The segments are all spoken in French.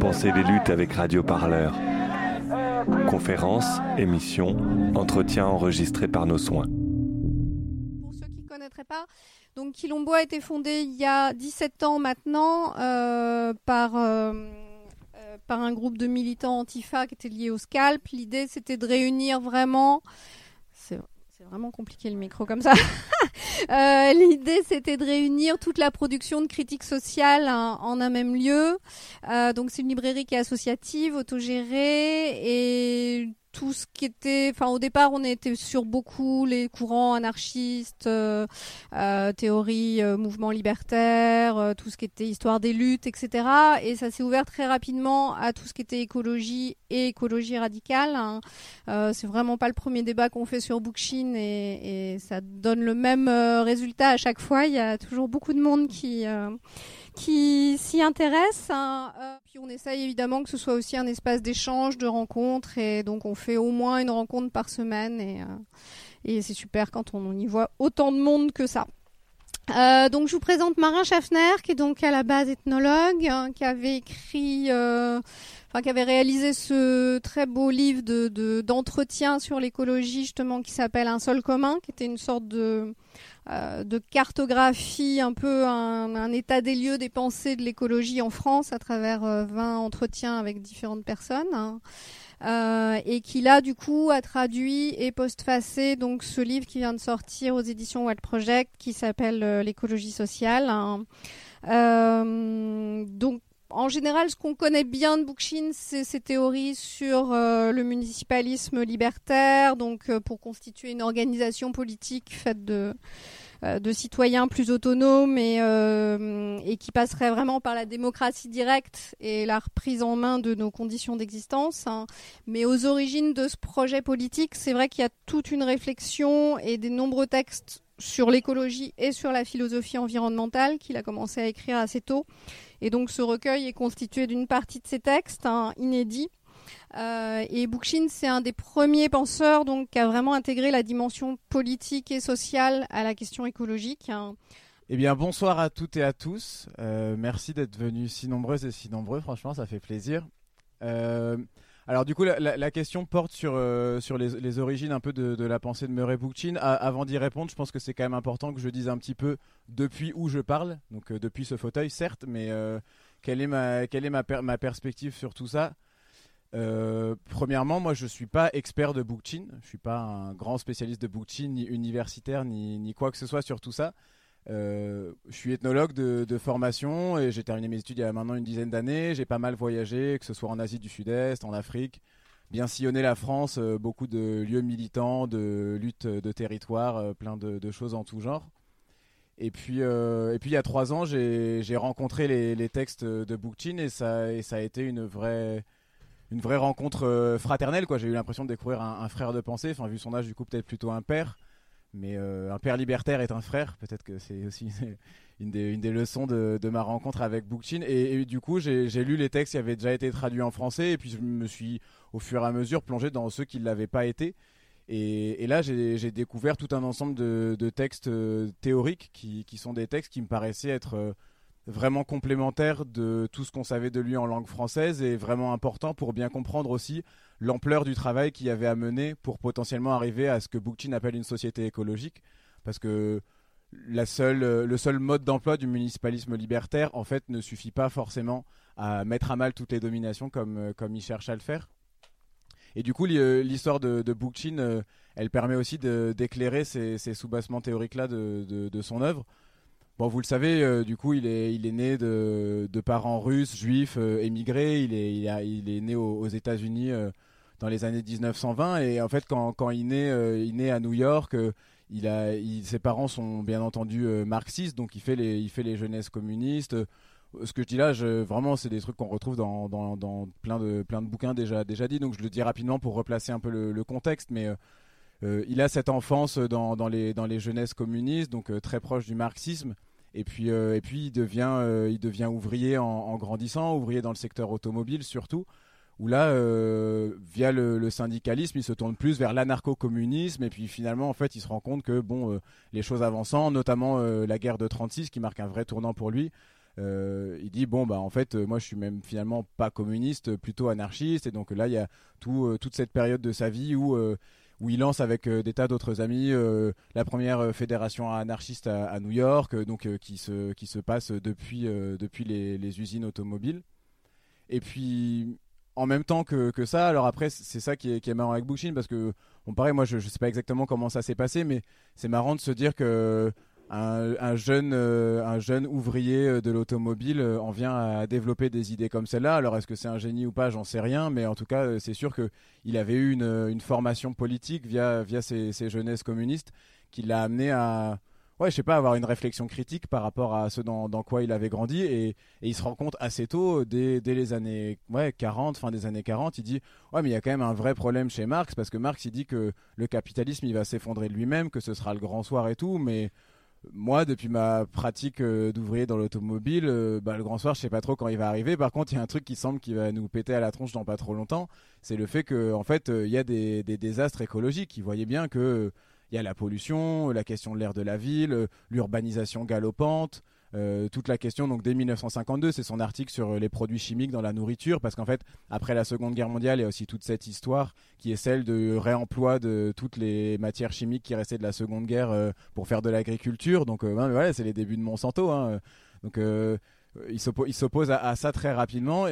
Pensez les luttes avec Radio Parleur. Conférences, émissions, entretiens enregistrés par nos soins. Pour ceux qui ne connaîtraient pas, donc Quilombo a été fondé il y a 17 ans maintenant euh, par, euh, euh, par un groupe de militants antifa qui était lié au scalp. L'idée c'était de réunir vraiment. C'est c'est vraiment compliqué le micro comme ça. Euh, L'idée, c'était de réunir toute la production de critiques sociales hein, en un même lieu. Euh, donc, c'est une librairie qui est associative, autogérée et tout ce qui était, enfin au départ on était sur beaucoup les courants anarchistes, euh, euh, théorie, euh, mouvement libertaire, euh, tout ce qui était histoire des luttes, etc. Et ça s'est ouvert très rapidement à tout ce qui était écologie et écologie radicale. hein. C'est vraiment pas le premier débat qu'on fait sur Bookchin et, ça donne le même résultat à chaque fois. Il y a toujours beaucoup de monde qui qui s'y intéresse. hein. Euh, puis on essaye évidemment que ce soit aussi un espace d'échange, de rencontres, et donc on fait au moins une rencontre par semaine, et, euh, et c'est super quand on y voit autant de monde que ça. Euh, donc je vous présente Marin Schaffner, qui est donc à la base ethnologue, hein, qui avait écrit, enfin qui avait réalisé ce très beau livre de- d'entretien sur l'écologie justement qui s'appelle Un sol commun, qui était une sorte de euh, de cartographie, un peu un, état des lieux des pensées de l'écologie en France à travers euh, 20 entretiens avec différentes personnes. hein. Euh, et qui là du coup a traduit et postfacé donc ce livre qui vient de sortir aux éditions Wild Project qui s'appelle euh, l'écologie sociale. hein. Euh, donc en général, ce qu'on connaît bien de Bookchin, c'est ses théories sur euh, le municipalisme libertaire, donc euh, pour constituer une organisation politique faite de, euh, citoyens plus autonomes et, et qui passerait vraiment par la démocratie directe et la reprise en main de nos conditions d'existence. hein. Mais aux origines de ce projet politique, c'est vrai qu'il y a toute une réflexion et des nombreux textes sur l'écologie et sur la philosophie environnementale qu'il a commencé à écrire assez tôt. Et donc ce recueil est constitué d'une partie de ses textes hein, inédits. Euh, et Bookchin, c'est un des premiers penseurs donc, qui a vraiment intégré la dimension politique et sociale à la question écologique. hein. Eh bien, bonsoir à toutes et à tous. Euh, merci d'être venus si nombreuses et si nombreux. Franchement, ça fait plaisir. Euh, alors, du coup, la, question porte sur, euh, sur les, origines un peu de, la pensée de Murray Bookchin. Avant d'y répondre, je pense que c'est quand même important que je dise un petit peu depuis où je parle. Donc, euh, depuis ce fauteuil, certes, mais euh, quelle est, ma, quelle est ma, ma perspective sur tout ça? Premièrement, moi, je suis pas expert de Bookchin. Je suis pas un grand spécialiste de Bookchin, ni universitaire, ni, ni quoi que ce soit sur tout ça. Euh, je suis ethnologue de, formation et j'ai terminé mes études il y a maintenant une dizaine d'années. J'ai pas mal voyagé, que ce soit en Asie du Sud-Est, en Afrique, bien sillonné la France, euh, beaucoup de lieux militants, de luttes de territoire, euh, plein de, choses en tout genre. Et puis, et puis il y a trois ans, j'ai rencontré les, textes de Bookchin et ça, a été une vraie, une vraie rencontre fraternelle. J'ai eu l'impression de découvrir un, un frère de pensée, enfin vu son âge du coup peut-être plutôt un père. Mais euh, un père libertaire est un frère. Peut-être que c'est aussi une des, leçons de, ma rencontre avec Bookchin. Et, du coup, j'ai lu les textes qui avaient déjà été traduits en français. Et puis, je me suis au fur et à mesure plongé dans ceux qui ne l'avaient pas été. Et, là, j'ai découvert tout un ensemble de, textes euh, théoriques qui, qui sont des textes qui me paraissaient être euh, vraiment complémentaires de tout ce qu'on savait de lui en langue française et vraiment importants pour bien comprendre aussi l'ampleur du travail qu'il y avait à mener pour potentiellement arriver à ce que Bookchin appelle une société écologique. Parce que la seule, le seul mode d'emploi du municipalisme libertaire, en fait, ne suffit pas forcément à mettre à mal toutes les dominations comme, comme il cherche à le faire. Et du coup, l'histoire de, de Bookchin, euh, elle permet aussi d'éclairer ces, ces soubassements théoriques-là de- de son œuvre. Bon, vous le savez, euh, du coup, il est, il est né de, de parents russes, juifs, euh, émigrés. Il est, il, a- il est né aux, États-Unis euh, dans les années 1920. Et en fait, quand, quand il naît, il naît à New York. il a, ses parents sont bien entendu marxistes, donc il fait les, il fait les jeunesses communistes. Ce que je dis là, vraiment, c'est des trucs qu'on retrouve dans, dans, dans plein, de, plein de bouquins déjà, déjà dit. Donc je le dis rapidement pour replacer un peu le, le contexte. Mais euh, il a cette enfance dans, les, dans les jeunesses communistes, donc euh, très proche du marxisme. Et puis, euh, et puis il, devient, il devient ouvrier en, grandissant, ouvrier dans le secteur automobile surtout, où là, via le, syndicalisme, il se tourne plus vers l'anarcho-communisme, et puis finalement, en fait, il se rend compte que bon, les choses avançant, notamment la guerre de 36, qui marque un vrai tournant pour lui, il dit bon bah en fait moi je suis même finalement pas communiste plutôt anarchiste et donc là il y a tout, toute cette période de sa vie où où il lance avec des tas d'autres amis la première fédération anarchiste à, New York donc qui se qui se passe depuis depuis les, usines automobiles et puis en même temps que, que ça. Alors après, c'est ça qui est, marrant avec Bouchine parce que, on paraît, moi je, je sais pas exactement comment ça s'est passé, mais c'est marrant de se dire que un, jeune, euh, un jeune ouvrier euh, de l'automobile euh, en vient à développer des idées comme celle-là. Alors est-ce que c'est un génie ou pas, j'en sais rien, mais en tout cas, c'est sûr qu'il avait eu une, formation politique via, via ses, ses jeunesses communistes qui l'a amené à ouais, je sais pas, avoir une réflexion critique par rapport à ce dans, dans quoi il avait grandi. Et, et, il se rend compte assez tôt, dès, dès, les années ouais, 40, fin des années 40, il dit Ouais, mais il y a quand même un vrai problème chez Marx, parce que Marx, il dit que le capitalisme, il va s'effondrer de lui-même, que ce sera le grand soir et tout, mais moi, depuis ma pratique euh, d'ouvrier dans l'automobile, euh, bah, le grand soir, je sais pas trop quand il va arriver. Par contre, il y a un truc qui semble qui va nous péter à la tronche dans pas trop longtemps. C'est le fait que, en fait, euh, il y a des, désastres écologiques. Il voyait bien que il y a la pollution, la question de l'air de la ville, l'urbanisation galopante, euh, toute la question donc dès 1952, c'est son article sur les produits chimiques dans la nourriture, parce qu'en fait après la Seconde Guerre mondiale, il y a aussi toute cette histoire qui est celle de réemploi de toutes les matières chimiques qui restaient de la Seconde Guerre euh, pour faire de l'agriculture. Donc euh, voilà, c'est les débuts de Monsanto. Hein. Donc il s'oppose à, ça très rapidement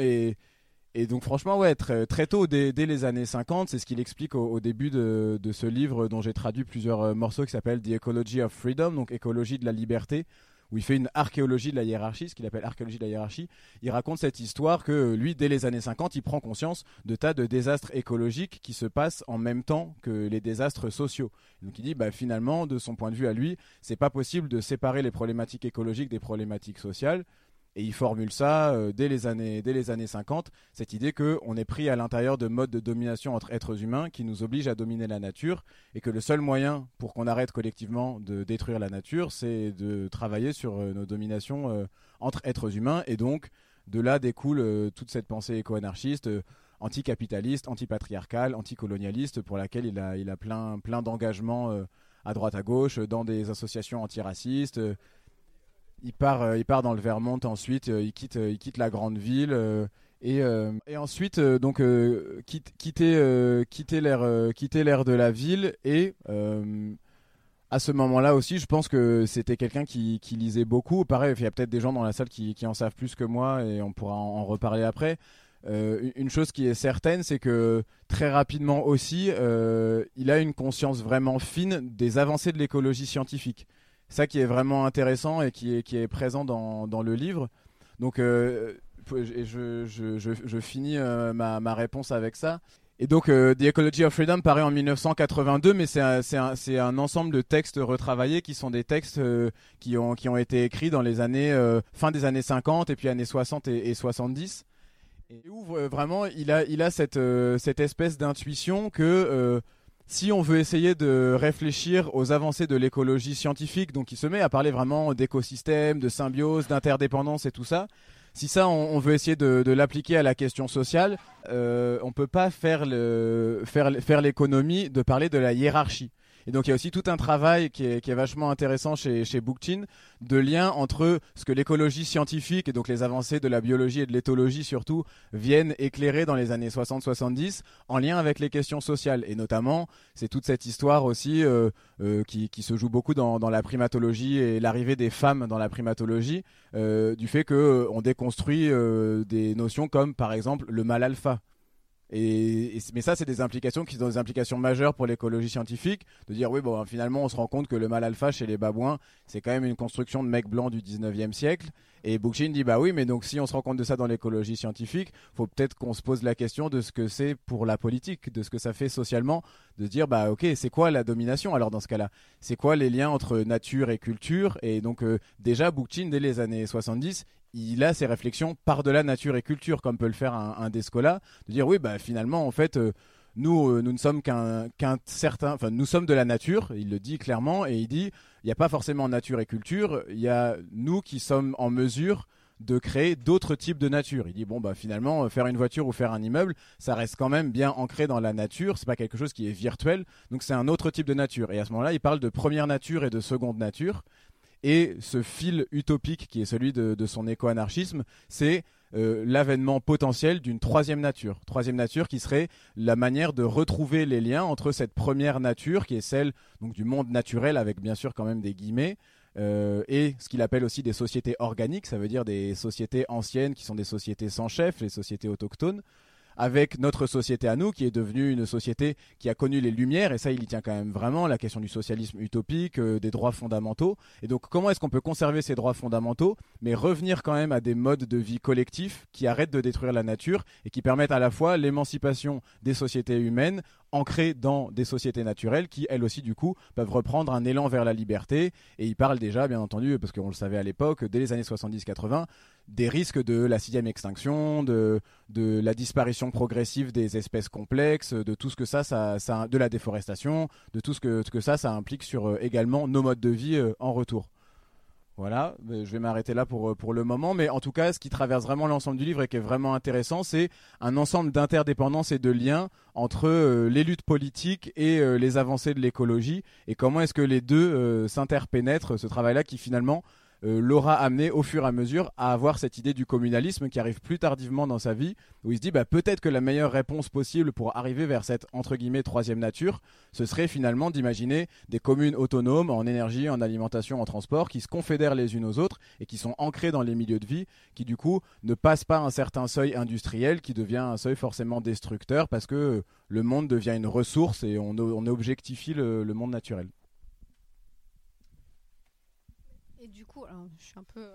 et donc franchement, ouais, très, très tôt, dès, les années 50, c'est ce qu'il explique au, début de, ce livre dont j'ai traduit plusieurs euh, morceaux qui s'appelle The Ecology of Freedom, donc écologie de la liberté, où il fait une archéologie de la hiérarchie, ce qu'il appelle archéologie de la hiérarchie. Il raconte cette histoire que lui, dès les années 50, il prend conscience de tas de désastres écologiques qui se passent en même temps que les désastres sociaux. Donc il dit, bah, finalement, de son point de vue à lui, c'est pas possible de séparer les problématiques écologiques des problématiques sociales. Et il formule ça euh, dès, les années, dès les années 50, cette idée qu'on est pris à l'intérieur de modes de domination entre êtres humains qui nous obligent à dominer la nature et que le seul moyen pour qu'on arrête collectivement de détruire la nature, c'est de travailler sur euh, nos dominations euh, entre êtres humains. Et donc, de là découle toute cette pensée éco-anarchiste anticapitaliste, antipatriarcale, anticolonialiste, pour laquelle il a, il a plein, plein d'engagements à droite à gauche, dans des associations antiracistes, il part, euh, il part dans le Vermont ensuite, euh, il quitte, euh, il quitte la grande ville. Et, et, ensuite donc quitte, quitter quitter l'air de la ville et à ce moment-là aussi je pense que c'était quelqu'un qui, lisait beaucoup pareil il y a peut-être des gens dans la salle qui, en savent plus que moi et on pourra en, reparler après une chose qui est certaine c'est que très rapidement aussi il a une conscience vraiment fine des avancées de l'écologie scientifique ça qui est vraiment intéressant et qui est, qui est présent dans, dans le livre. Donc, euh, je, je, je, finis euh, ma, ma, réponse avec ça. Et donc, euh, The Ecology of Freedom paraît en 1982, mais c'est un, un, un, ensemble de textes retravaillés qui sont des textes qui, ont, qui ont été écrits dans les années, fin des années 50 et puis années 60 et, et 70. Et où vraiment, il a, il a cette, cette espèce d'intuition que si on veut essayer de réfléchir aux avancées de l'écologie scientifique, donc il se met à parler vraiment d'écosystèmes, de symbiose, d'interdépendance et tout ça, si ça on, veut essayer de, l'appliquer à la question sociale, euh, on peut pas faire l'économie de parler de la hiérarchie. Et donc il y a aussi tout un travail qui est, vachement intéressant chez, chez Bookchin, de lien entre ce que l'écologie scientifique et donc les avancées de la biologie et de l'éthologie surtout viennent éclairer dans les années 60-70 en lien avec les questions sociales. Et notamment, c'est toute cette histoire aussi euh, euh, qui, se joue beaucoup dans, la primatologie et l'arrivée des femmes dans la primatologie, euh, du fait qu'on déconstruit des notions comme par exemple le mal alpha. Et, mais ça, c'est des implications qui sont des implications majeures pour l'écologie scientifique. De dire, oui, bon, finalement, on se rend compte que le mâle alpha chez les babouins, c'est quand même une construction de mecs blancs du 19e siècle. Et Bookchin dit, bah oui, mais donc si on se rend compte de ça dans l'écologie scientifique, faut peut-être qu'on se pose la question de ce que c'est pour la politique, de ce que ça fait socialement, de dire, bah ok, c'est quoi la domination alors dans ce cas-là? C'est quoi les liens entre nature et culture? Et donc, euh, déjà, Bookchin, dès les années 70, il a ses réflexions par-delà nature et culture, comme peut le faire un, un Descola, de dire oui, bah finalement, en fait, euh, nous, euh, nous ne sommes qu'un certain, enfin, nous sommes de la nature. Il le dit clairement et il dit, il n'y a pas forcément nature et culture. Il y a nous qui sommes en mesure de créer d'autres types de nature. Il dit bon bah finalement faire une voiture ou faire un immeuble, ça reste quand même bien ancré dans la nature, c'est pas quelque chose qui est virtuel, donc c'est un autre type de nature. Et à ce moment-là, il parle de première nature et de seconde nature. Et ce fil utopique qui est celui de, son éco-anarchisme, c'est euh, l'avènement potentiel d'une troisième nature. Troisième nature qui serait la manière de retrouver les liens entre cette première nature, qui est celle donc, du monde naturel, avec bien sûr quand même des guillemets, euh, et ce qu'il appelle aussi des sociétés organiques, ça veut dire des sociétés anciennes qui sont des sociétés sans chef, les sociétés autochtones, avec notre société à nous, qui est devenue une société qui a connu les Lumières, et ça, il y tient quand même vraiment, la question du socialisme utopique, euh, des droits fondamentaux. Et donc, comment est-ce qu'on peut conserver ces droits fondamentaux, mais revenir quand même à des modes de vie collectifs qui arrêtent de détruire la nature et qui permettent à la fois l'émancipation des sociétés humaines ancrées dans des sociétés naturelles qui, elles aussi, du coup, peuvent reprendre un élan vers la liberté. Et il parle déjà, bien entendu, parce qu'on le savait à l'époque, dès les années 70-80, des risques de la sixième extinction, de, la disparition progressive des espèces complexes, de tout ce que ça, ça, ça de la déforestation, de tout ce que, que ça, ça implique sur euh, également nos modes de vie euh, en retour. Voilà, je vais m'arrêter là pour, euh, pour le moment, mais en tout cas, ce qui traverse vraiment l'ensemble du livre et qui est vraiment intéressant, c'est un ensemble d'interdépendances et de liens entre les luttes politiques et les avancées de l'écologie, et comment est-ce que les deux s'interpénètrent, ce travail-là qui finalement l'aura amené au fur et à mesure à avoir cette idée du communalisme qui arrive plus tardivement dans sa vie, où il se dit bah, peut-être que la meilleure réponse possible pour arriver vers cette entre guillemets troisième nature, ce serait finalement d'imaginer des communes autonomes en énergie, en alimentation, en transport, qui se confédèrent les unes aux autres et qui sont ancrées dans les milieux de vie, qui du coup ne passent pas un certain seuil industriel qui devient un seuil forcément destructeur parce que le monde devient une ressource et on, objectifie le monde naturel. Et du coup, je suis un peu.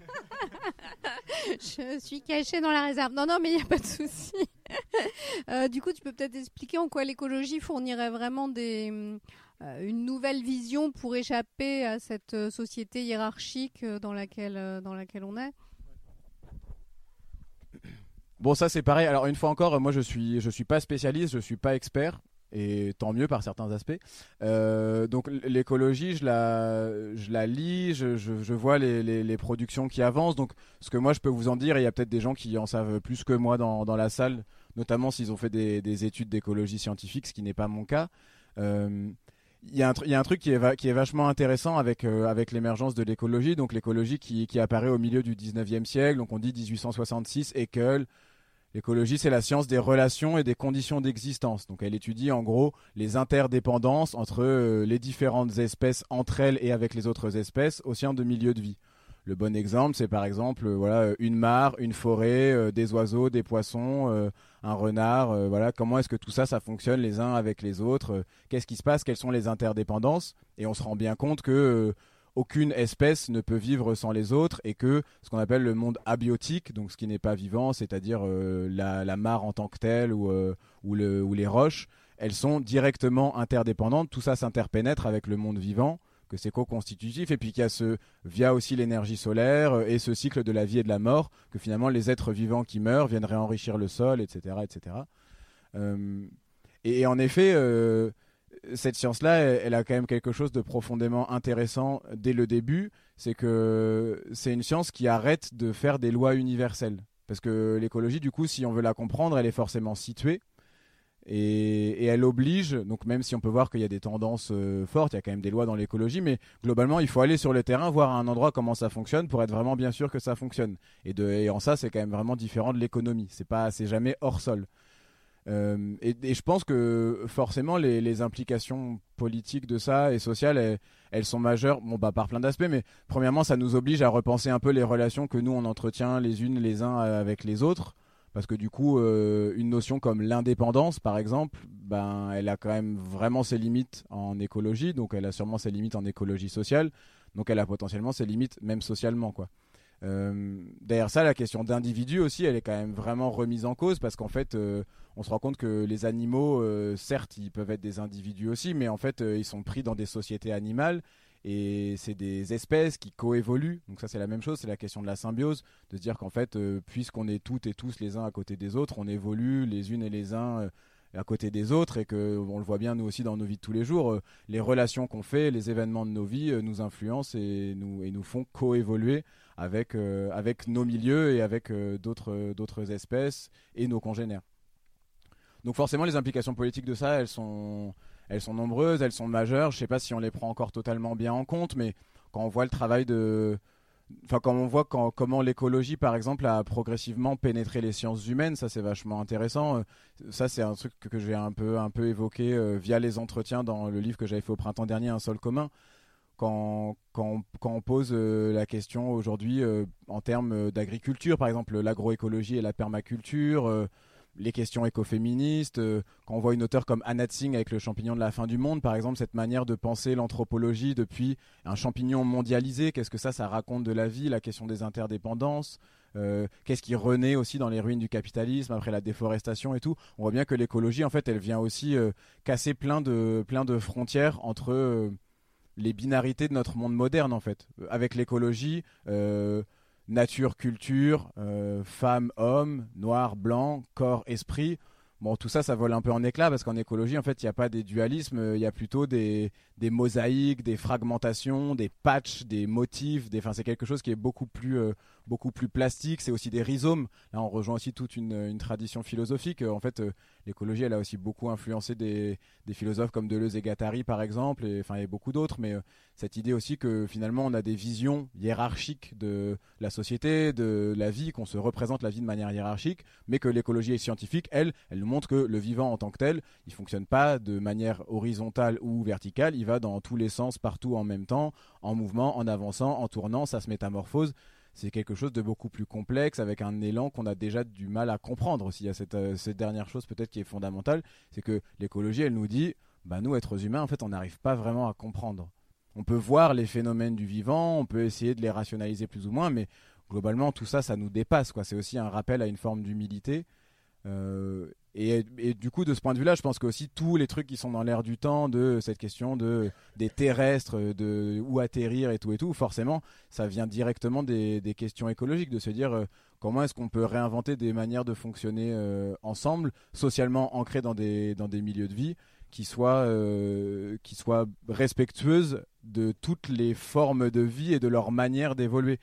je suis cachée dans la réserve. Non, non, mais il n'y a pas de souci. Euh, du coup, tu peux peut-être expliquer en quoi l'écologie fournirait vraiment euh, une nouvelle vision pour échapper à cette euh, société hiérarchique dans laquelle, on est? Bon, ça c'est pareil. Alors une fois encore, moi je suis je suis pas spécialiste, je suis pas expert et tant mieux par certains aspects. Euh, donc l'écologie, je la, je la lis, je, je, vois les, les, productions qui avancent. Donc ce que moi je peux vous en dire, il y a peut-être des gens qui en savent plus que moi dans, dans la salle, notamment s'ils ont fait des, des études d'écologie scientifique, ce qui n'est pas mon cas. Euh, il y, a un, y, a un truc qui est, qui est vachement intéressant avec, euh, avec l'émergence de l'écologie, donc l'écologie qui, qui apparaît au milieu du 19e siècle, donc on dit 1866, Haeckel, L'écologie, c'est la science des relations et des conditions d'existence. Donc elle étudie en gros les interdépendances entre euh, les différentes espèces entre elles et avec les autres espèces au sein de milieux de vie. Le bon exemple, c'est par exemple euh, voilà une mare, une forêt, euh, des oiseaux, des poissons, un renard. voilà comment est-ce que tout ça, ça fonctionne les uns avec les autres? Qu'est-ce qui se passe? Quelles sont les interdépendances? Et on se rend bien compte que aucune espèce ne peut vivre sans les autres et que ce qu'on appelle le monde abiotique, donc ce qui n'est pas vivant, c'est-à-dire euh, la, mare en tant que telle ou, euh, ou, les roches, elles sont directement interdépendantes. Tout ça s'interpénètre avec le monde vivant, que c'est co-constitutif, et puis qu'il y a ce, via aussi l'énergie solaire euh, et ce cycle de la vie et de la mort, que finalement les êtres vivants qui meurent viennent réenrichir le sol, etc. etc. et, en effet, cette science-là, elle, a quand même quelque chose de profondément intéressant dès le début, c'est que c'est une science qui arrête de faire des lois universelles. Parce que l'écologie, du coup, si on veut la comprendre, elle est forcément située. Et, elle oblige, donc même si on peut voir qu'il y a des tendances euh, fortes, il y a quand même des lois dans l'écologie, mais globalement, il faut aller sur le terrain, voir à un endroit comment ça fonctionne pour être vraiment bien sûr que ça fonctionne. Et, de, et en ça, c'est quand même vraiment différent de l'économie. C'est pas, c'est jamais hors sol. Euh, et, je pense que forcément les, implications politiques de ça et sociales, elles, sont majeures, bon bah par plein d'aspects, mais premièrement ça nous oblige à repenser un peu les relations que nous on entretient les unes les uns avec les autres, parce que du coup euh, une notion comme l'indépendance par exemple, ben elle a quand même vraiment ses limites en écologie, donc elle a sûrement ses limites en écologie sociale, donc elle a potentiellement ses limites même socialement quoi. Euh, derrière ça, la question d'individu aussi, elle est quand même vraiment remise en cause parce qu'en fait, euh, on se rend compte que les animaux, euh, certes, ils peuvent être des individus aussi, mais en fait, ils sont pris dans des sociétés animales et c'est des espèces qui coévoluent. Donc ça, c'est la même chose, c'est la question de la symbiose, de se dire qu'en fait, puisqu'on est toutes et tous les uns à côté des autres, on évolue les unes et les uns à côté des autres et que on le voit bien nous aussi dans nos vies de tous les jours, les relations qu'on fait, les événements de nos vies nous influencent et nous, et nous font coévoluer avec, euh, avec nos milieux et avec d'autres, d'autres espèces et nos congénères. Donc forcément les implications politiques de ça, elles sont, elles sont nombreuses, elles sont majeures. Je ne sais pas si on les prend encore totalement bien en compte, mais quand on voit le travail de Enfin, quand on voit comment l'écologie, par exemple, a progressivement pénétré les sciences humaines, ça c'est vachement intéressant. Euh, ça c'est un truc que, j'ai un peu, un peu évoqué euh, via les entretiens dans le livre que j'avais fait au printemps dernier, Un sol commun. Quand, quand, quand on pose euh, la question aujourd'hui en termes d'agriculture, par exemple l'agroécologie et la permaculture, les questions écoféministes, euh, quand on voit une auteure comme Anna Tsing avec le champignon de la fin du monde, par exemple, cette manière de penser l'anthropologie depuis un champignon mondialisé, qu'est-ce que ça, ça raconte de la vie, la question des interdépendances, euh, qu'est-ce qui renaît aussi dans les ruines du capitalisme après la déforestation et tout. On voit bien que l'écologie, en fait, elle vient aussi euh, casser plein de, plein de frontières entre les binarités de notre monde moderne, en fait. Avec l'écologie, nature, culture, euh, femme, homme, noir, blanc, corps, esprit. Bon, tout ça, ça vole un peu en éclat parce qu'en écologie, en fait, il n'y a pas des dualismes, il y a plutôt des, des, mosaïques, des fragmentations, des patchs, des motifs. C'est quelque chose qui est beaucoup plus, euh, beaucoup plus plastique. C'est aussi des rhizomes. Là, on rejoint aussi toute une, tradition philosophique. En fait, euh, l'écologie, elle a aussi beaucoup influencé des, philosophes comme Deleuze et Guattari, par exemple, et a beaucoup d'autres. Mais cette idée aussi que finalement on a des visions hiérarchiques de la société, de la vie, qu'on se représente la vie de manière hiérarchique, mais que l'écologie scientifique, elle, elle nous montre que le vivant en tant que tel, il fonctionne pas de manière horizontale ou verticale, va dans tous les sens, partout en même temps, en mouvement, en avançant, en tournant, ça se métamorphose. C'est quelque chose de beaucoup plus complexe, avec un élan qu'on a déjà du mal à comprendre aussi. Il y a cette, euh, cette dernière chose peut-être qui est fondamentale, c'est que l'écologie, elle nous dit, bah nous, êtres humains, en fait, on n'arrive pas vraiment à comprendre on peut voir les phénomènes du vivant, on peut essayer de les rationaliser plus ou moins, mais globalement tout ça, ça nous dépasse. C'est aussi un rappel à une forme d'humilité. Euh, et, du coup, de ce point de vue-là, je pense que aussi tous les trucs qui sont dans l'air du temps, de cette question de des terrestres, de où atterrir et tout et tout, forcément, ça vient directement des, questions écologiques, de se dire euh, comment est-ce qu'on peut réinventer des manières de fonctionner euh, ensemble, socialement ancrées dans des dans des milieux de vie, qui soient qui soient respectueuses de toutes les formes de vie et de leur manière d'évoluer.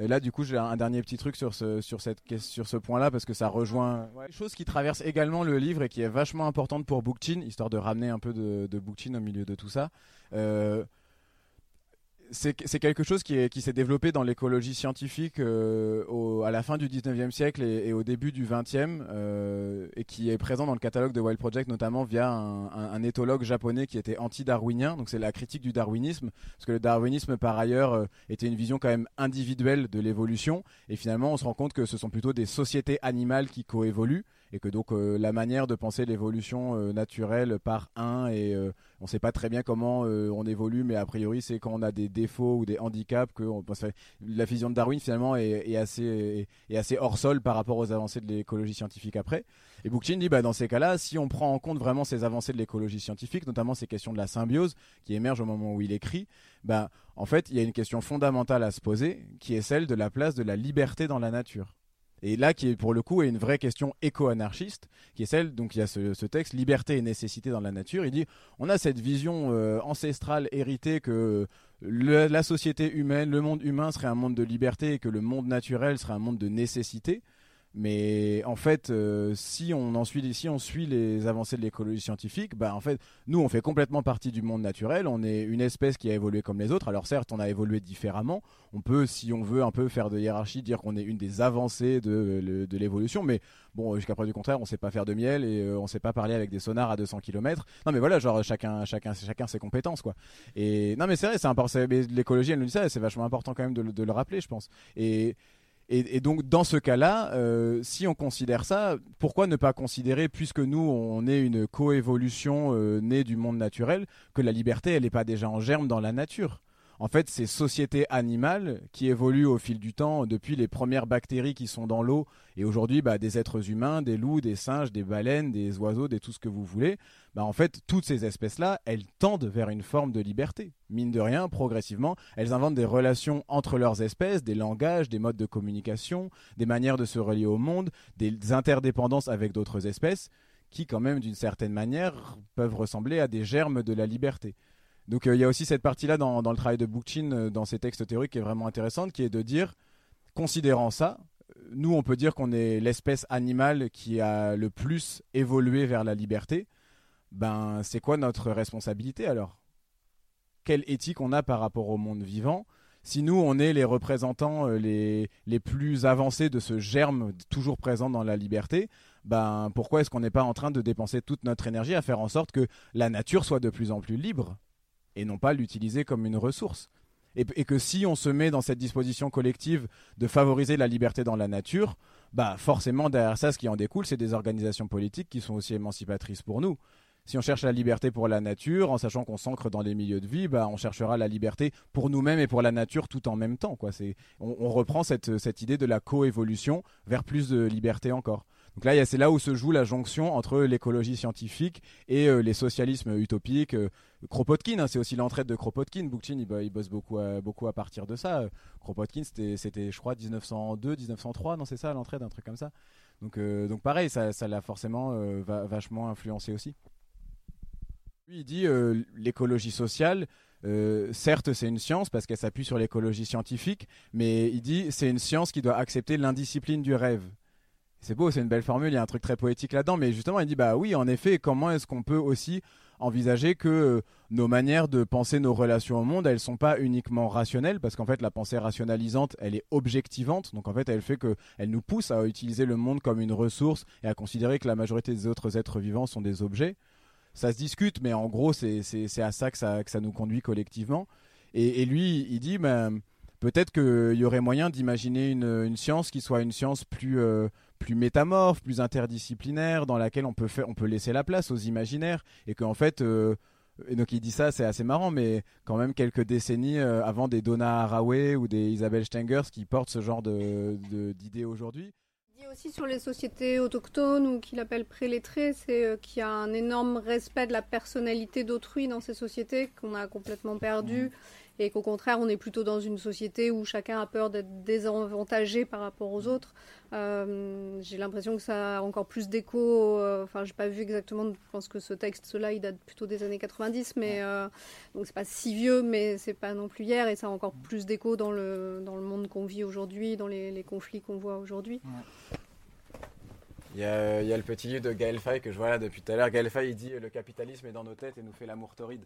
Et là, du coup, j'ai un dernier petit truc sur ce, sur cette, sur ce point-là parce que ça rejoint ouais, chose qui traverse également le livre et qui est vachement importante pour Bookchin, histoire de ramener un peu de, de Bookchin au milieu de tout ça. Euh, c'est quelque chose qui, qui s'est développé dans l'écologie scientifique euh, à la fin du 19e siècle et, au début du 20e euh, et qui est présent dans le catalogue de Wild Project notamment via un, éthologue japonais qui était anti-darwinien. Donc c'est la critique du darwinisme parce que le darwinisme par ailleurs euh, était une vision quand même individuelle de l'évolution. Et finalement on se rend compte que ce sont plutôt des sociétés animales qui coévoluent et que donc la manière de penser l'évolution naturelle par un et on ne sait pas très bien comment on évolue mais a priori c'est quand on a des défauts ou des handicaps que la vision de Darwin finalement est, assez, est, assez hors sol par rapport aux avancées de l'écologie scientifique après. Et Bookchin dit bah, dans ces cas-là, si on prend en compte vraiment ces avancées de l'écologie scientifique, notamment ces questions de la symbiose qui émergent au moment où il écrit, bah, en fait il y a une question fondamentale à se poser qui est celle de la place de la liberté dans la nature. Et là, qui est pour le coup une vraie question éco-anarchiste, qui est celle, donc il y a ce, texte, Liberté et nécessité dans la nature. Il dit, on a cette vision euh, ancestrale héritée que la société humaine, le monde humain serait un monde de liberté et que le monde naturel serait un monde de nécessité. Mais en fait, euh, si on en suit, si on suit les avancées de l'écologie scientifique, bah en fait, nous on fait complètement partie du monde naturel. On est une espèce qui a évolué comme les autres. Alors certes, on a évolué différemment. On peut, si on veut, un peu faire de hiérarchie, dire qu'on est une des avancées de, l'évolution. Mais bon, jusqu'à preuve du contraire, on sait pas faire de miel et euh, on sait pas parler avec des sonars à 200 km. Non, mais voilà, genre chacun, chacun, chacun ses compétences, quoi. Et non, mais c'est vrai. L'écologie, elle nous dit ça. C'est vachement important quand même de, de le rappeler, je pense. Et et, donc dans ce cas-là, euh, si on considère ça, pourquoi ne pas considérer, puisque nous on est une coévolution euh, née du monde naturel, que la liberté elle n'est pas déjà en germe dans la nature? En fait, ces sociétés animales qui évoluent au fil du temps, depuis les premières bactéries qui sont dans l'eau, et aujourd'hui, bah, des êtres humains, des loups, des singes, des baleines, des oiseaux, des tout ce que vous voulez, bah, en fait, toutes ces espèces-là, elles tendent vers une forme de liberté. Mine de rien, progressivement, elles inventent des relations entre leurs espèces, des langages, des modes de communication, des manières de se relier au monde, des interdépendances avec d'autres espèces qui quand même d'une certaine manière peuvent ressembler à des germes de la liberté. Donc il y a aussi cette partie-là dans, le travail de Bookchin, dans ses textes théoriques, qui est vraiment intéressante, qui est de dire, considérant ça, nous on peut dire qu'on est l'espèce animale qui a le plus évolué vers la liberté. Ben c'est quoi notre responsabilité alors? Quelle éthique on a par rapport au monde vivant? Si nous, on est les représentants euh, les, les plus avancés de ce germe toujours présent dans la liberté, ben, pourquoi est-ce qu'on n'est pas en train de dépenser toute notre énergie à faire en sorte que la nature soit de plus en plus libre? Et non pas l'utiliser comme une ressource et, que si on se met dans cette disposition collective de favoriser la liberté dans la nature, bah forcément derrière ça, ce qui en découle, c'est des organisations politiques qui sont aussi émancipatrices pour nous si on cherche la liberté pour la nature, en sachant qu'on s'ancre dans les milieux de vie, bah, on cherchera la liberté pour nous-mêmes et pour la nature tout en même temps. Quoi. On, on reprend cette, cette idée de la coévolution vers plus de liberté encore. Donc là, c'est là où se joue la jonction entre l'écologie scientifique et euh, les socialismes utopiques. Euh, Kropotkin, hein, c'est aussi l'entraide de Kropotkin. Bookchin, il, bosse beaucoup à, partir de ça. Kropotkin, c'était, je crois, 1902, 1903, non, c'est ça, l'entraide, un truc comme ça. Donc, euh, pareil, ça, l'a forcément vachement influencé aussi. Il dit l'écologie sociale, certes, c'est une science parce qu'elle s'appuie sur l'écologie scientifique, mais il dit c'est une science qui doit accepter l'indiscipline du rêve. C'est beau, c'est une belle formule, il y a un truc très poétique là-dedans, mais justement, il dit bah oui, en effet, comment est-ce qu'on peut aussi envisager que euh, nos manières de penser nos relations au monde, elles sont pas uniquement rationnelles, parce qu'en fait, la pensée rationalisante, elle est objectivante, donc en fait, elle fait que elle nous pousse à utiliser le monde comme une ressource et à considérer que la majorité des autres êtres vivants sont des objets. Ça se discute, mais en gros, c'est à ça que, ça que ça nous conduit collectivement. Et, lui, il dit, ben, peut-être qu'il y aurait moyen d'imaginer une, science qui soit une science plus, euh, plus métamorphe, plus interdisciplinaire, dans laquelle on peut, faire, on peut laisser la place aux imaginaires, et qu'en fait... Euh, et donc il dit ça, c'est assez marrant, mais quand même quelques décennies euh, avant des Donna Haraway ou des Isabelle Stengers qui portent ce genre d'idées aujourd'hui. Aussi sur les sociétés autochtones ou qu'il appelle prélettrées, c'est euh, qu'il y a un énorme respect de la personnalité d'autrui dans ces sociétés qu'on a complètement perdu mmh. Et qu'au contraire on est plutôt dans une société où chacun a peur d'être désavantagé par rapport aux autres. Euh, j'ai l'impression que ça a encore plus d'écho. Euh, enfin, j'ai pas vu exactement. Je pense que ce texte-là, il date plutôt des années 90, mais euh, donc c'est pas si vieux, mais c'est pas non plus hier, et ça a encore plus d'écho dans le dans le monde qu'on vit aujourd'hui, dans les, les conflits qu'on voit aujourd'hui. Il y, a, il y, a, le petit livre de Gaël Faye que je vois là depuis tout à l'heure. Gaël Faye, il dit Le capitalisme est dans nos têtes et nous fait l'amour torride.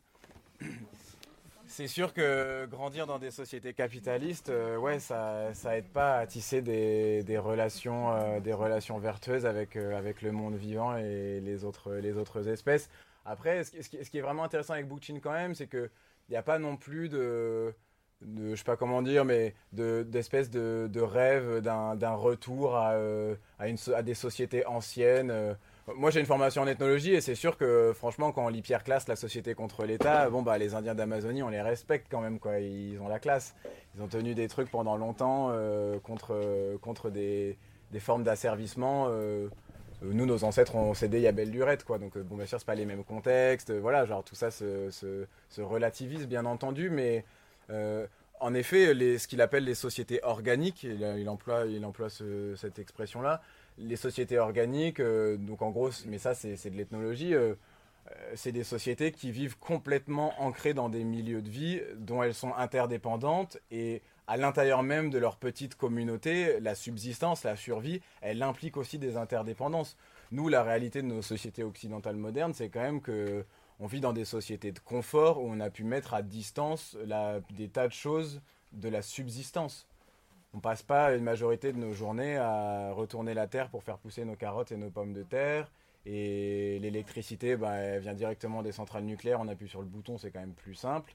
C'est sûr que grandir dans des sociétés capitalistes, euh, ouais, ça, ça aide pas à tisser des, relations, euh, des relations vertueuses avec, euh, avec le monde vivant et les autres, les autres espèces. Après, ce, qui, est vraiment intéressant avec Bookchin quand même, c'est qu'il n'y a pas non plus de, je sais pas comment dire, mais d'espèces de, rêve d'un retour à des sociétés anciennes. Moi, j'ai une formation en ethnologie et c'est sûr que, franchement, quand on lit Pierre Classe, la société contre l'État, bon, bah, les Indiens d'Amazonie, on les respecte quand même, quoi. Ils ont la classe. Ils ont tenu des trucs pendant longtemps euh, contre, contre des, des formes d'asservissement. Euh, nous, nos ancêtres ont cédé à belle lurette, quoi. Donc, bon, bien sûr, c'est pas les mêmes contextes. Voilà, genre, tout ça se, se, se relativise, bien entendu, mais. Euh, en effet, ce qu'il appelle les sociétés organiques, il emploie, il emploie cette expression-là, les sociétés organiques, euh, donc en gros, mais ça c'est de l'ethnologie, euh, euh, c'est des sociétés qui vivent complètement ancrées dans des milieux de vie dont elles sont interdépendantes et à l'intérieur même de leur petite communauté, la subsistance, la survie, elle implique aussi des interdépendances. Nous, la réalité de nos sociétés occidentales modernes, c'est quand même que on vit dans des sociétés de confort où on a pu mettre à distance des tas de choses de la subsistance on passe pas une majorité de nos journées à retourner la terre pour faire pousser nos carottes et nos pommes de terre. Et l'électricité, bah, elle vient directement des centrales nucléaires. On appuie sur le bouton, c'est quand même plus simple.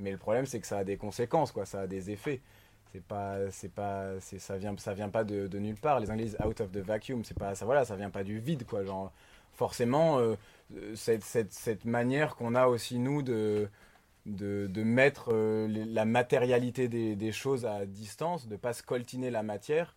Mais le problème, c'est que ça a des conséquences, quoi. Ça a des effets. C'est pas, c'est pas, ça vient, ça vient pas de, nulle part. Les Anglais disent out of the vacuum. C'est pas, ça, voilà, ça vient pas du vide, quoi. Genre, forcément, euh, cette, cette, manière qu'on a aussi nous de de, mettre euh, la matérialité des, choses à distance, de ne pas scoltiner la matière,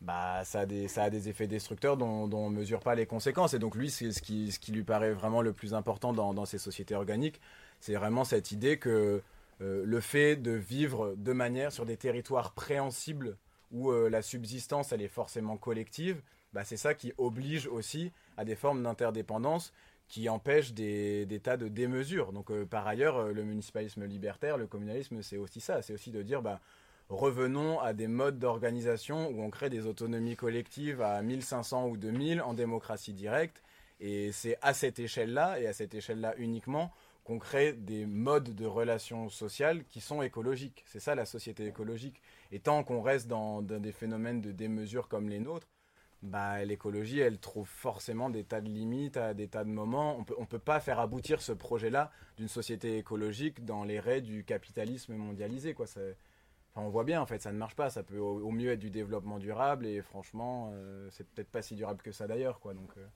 bah, ça, a des, ça a des effets destructeurs dont, on ne mesure pas les conséquences. Et donc lui, c'est ce qui, ce qui lui paraît vraiment le plus important dans, ces sociétés organiques, c'est vraiment cette idée que euh, le fait de vivre de manière sur des territoires préhensibles où euh, la subsistance, elle est forcément collective, bah, c'est ça qui oblige aussi à des formes d'interdépendance qui empêchent des, tas de démesures. Donc euh, par ailleurs, euh, le municipalisme libertaire, le communalisme, c'est aussi ça. C'est aussi de dire, bah, revenons à des modes d'organisation où on crée des autonomies collectives à 1500 ou 2000 en démocratie directe. Et c'est à cette échelle-là, et à cette échelle-là uniquement, qu'on crée des modes de relations sociales qui sont écologiques. C'est ça la société écologique. Et tant qu'on reste dans, des phénomènes de démesure comme les nôtres, bah, l'écologie, elle trouve forcément des tas de limites à des tas de moments. On peut, ne peut pas faire aboutir ce projet-là d'une société écologique dans les raies du capitalisme mondialisé. Quoi. on voit bien, en fait, ça ne marche pas. Ça peut au, mieux être du développement durable, et franchement, euh, c'est peut-être pas si durable que ça d'ailleurs. Quoi. Donc, euh,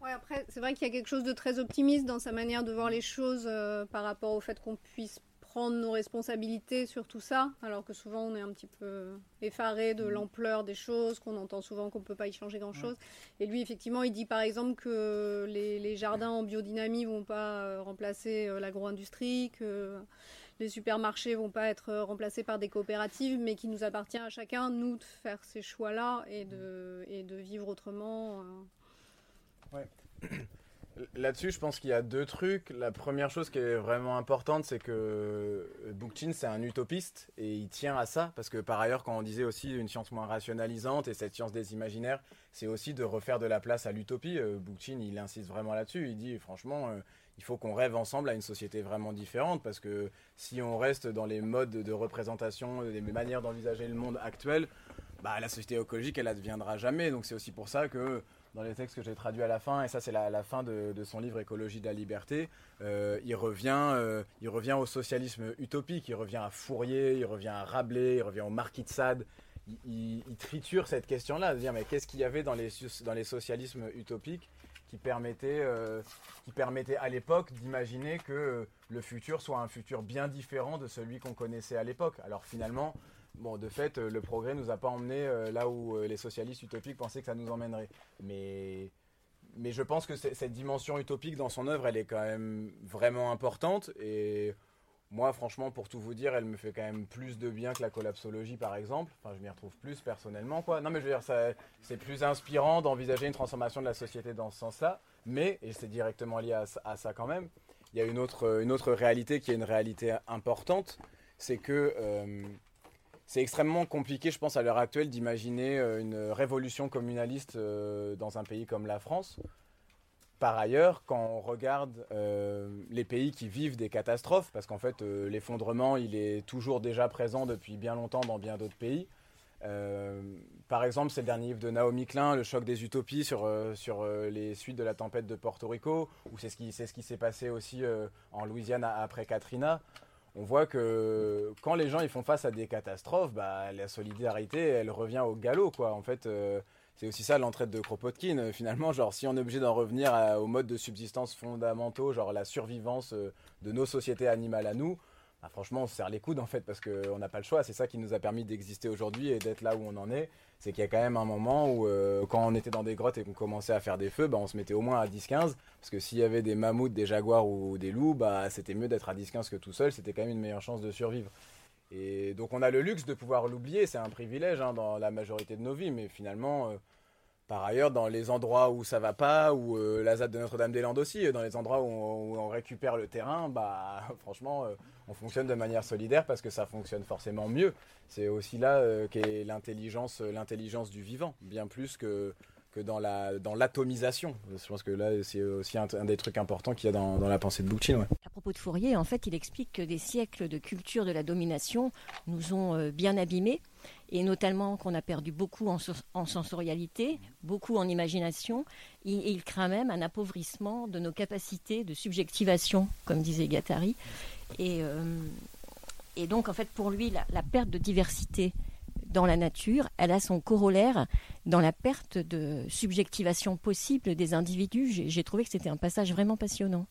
Ouais, après, c'est vrai qu'il y a quelque chose de très optimiste dans sa manière de voir les choses euh, par rapport au fait qu'on puisse prendre nos responsabilités sur tout ça, alors que souvent on est un petit peu effaré de mm. l'ampleur des choses, qu'on entend souvent qu'on ne peut pas y changer grand-chose. Et lui, effectivement, il dit par exemple que les, jardins en biodynamie vont pas euh, remplacer euh, l'agro-industrie, que les supermarchés vont pas être remplacés par des coopératives, mais qu'il nous appartient à chacun, nous, de faire ces choix-là et de, et de vivre autrement. Ouais. Là-dessus, je pense qu'il y a deux trucs. La première chose qui est vraiment importante, c'est que Bookchin, c'est un utopiste et il tient à ça. Parce que par ailleurs, quand on disait aussi une science moins rationalisante et cette science des imaginaires, c'est aussi de refaire de la place à l'utopie. Euh, Bookchin, il insiste vraiment là-dessus. Il dit, franchement, euh, il faut qu'on rêve ensemble à une société vraiment différente. Parce que si on reste dans les modes de représentation, les manières d'envisager le monde actuel, bah, la société écologique, elle adviendra jamais. Donc c'est aussi pour ça que dans les textes que j'ai traduits à la fin, et ça c'est la, fin de, son livre Écologie de la liberté, euh, il, revient, euh, il revient au socialisme utopique, il revient à Fourier, il revient à Rabelais, il revient au Marquis de Sade. Il, triture cette question-là, de dire mais qu'est-ce qu'il y avait dans les, dans socialismes utopiques qui permettait, euh, qui permettait à l'époque d'imaginer que le futur soit un futur bien différent de celui qu'on connaissait à l'époque? Alors finalement, Bon, de fait, euh, le progrès nous a pas emmené euh, là où euh, les socialistes utopiques pensaient que ça nous emmènerait. Mais, mais je pense que cette dimension utopique dans son œuvre, elle est quand même vraiment importante. Et moi, franchement, pour tout vous dire, elle me fait quand même plus de bien que la collapsologie, par exemple. Enfin, je m'y retrouve plus personnellement, quoi. Non, mais je veux dire, c'est plus inspirant d'envisager une transformation de la société dans ce sens-là. Mais, et c'est directement lié à, ça quand même, il y a une autre, une autre réalité qui est une réalité importante, c'est que c'est extrêmement compliqué, je pense, à l'heure actuelle, d'imaginer euh, une révolution communaliste euh, dans un pays comme la France. Par ailleurs, quand on regarde euh, les pays qui vivent des catastrophes, parce qu'en fait, l'effondrement, il est toujours déjà présent depuis bien longtemps dans bien d'autres pays. par exemple, c'est le dernier livre de Naomi Klein, Le choc des utopies sur, les suites de la tempête de Porto Rico, ou c'est ce qui s'est passé aussi en Louisiane après Katrina on voit que quand les gens ils font face à des catastrophes, bah, la solidarité, elle revient au galop, quoi. En fait, euh, c'est aussi ça l'entraide de Kropotkin. Euh, finalement, genre, si on est obligé d'en revenir au mode de subsistance fondamentaux, genre la survivance euh, de nos sociétés animales à nous, bah, franchement, on se serre les coudes en fait parce qu'on n'a pas le choix. C'est ça qui nous a permis d'exister aujourd'hui et d'être là où on en est. C'est qu'il y a quand même un moment où, euh, quand on était dans des grottes et qu'on commençait à faire des feux, bah, on se mettait au moins à 10-15. Parce que s'il y avait des mammouths, des jaguars ou des loups, bah, c'était mieux d'être à 10-15 que tout seul. C'était quand même une meilleure chance de survivre. Et donc on a le luxe de pouvoir l'oublier. C'est un privilège hein, dans la majorité de nos vies. Mais finalement. Euh, par ailleurs, dans les endroits où ça va pas, ou euh, la ZAD de Notre-Dame-des-Landes aussi, dans les endroits où on, récupère le terrain, bah franchement, euh, on fonctionne de manière solidaire parce que ça fonctionne forcément mieux. C'est aussi là euh, qu'est l'intelligence, l'intelligence du vivant, bien plus que que dans la dans l'atomisation. Je pense que là c'est aussi un, des trucs importants qu'il y a dans, dans la pensée de Bookchin. À propos de Fourier, en fait, il explique que des siècles de culture de la domination nous ont euh, bien abîmés et notamment qu'on a perdu beaucoup en, en, sensorialité, beaucoup en imagination, et, il craint même un appauvrissement de nos capacités de subjectivation, comme disait Gattari. Et, euh, donc, en fait, pour lui, la, perte de diversité dans la nature, elle a son corollaire dans la perte de subjectivation possible des individus. J'ai trouvé que c'était un passage vraiment passionnant.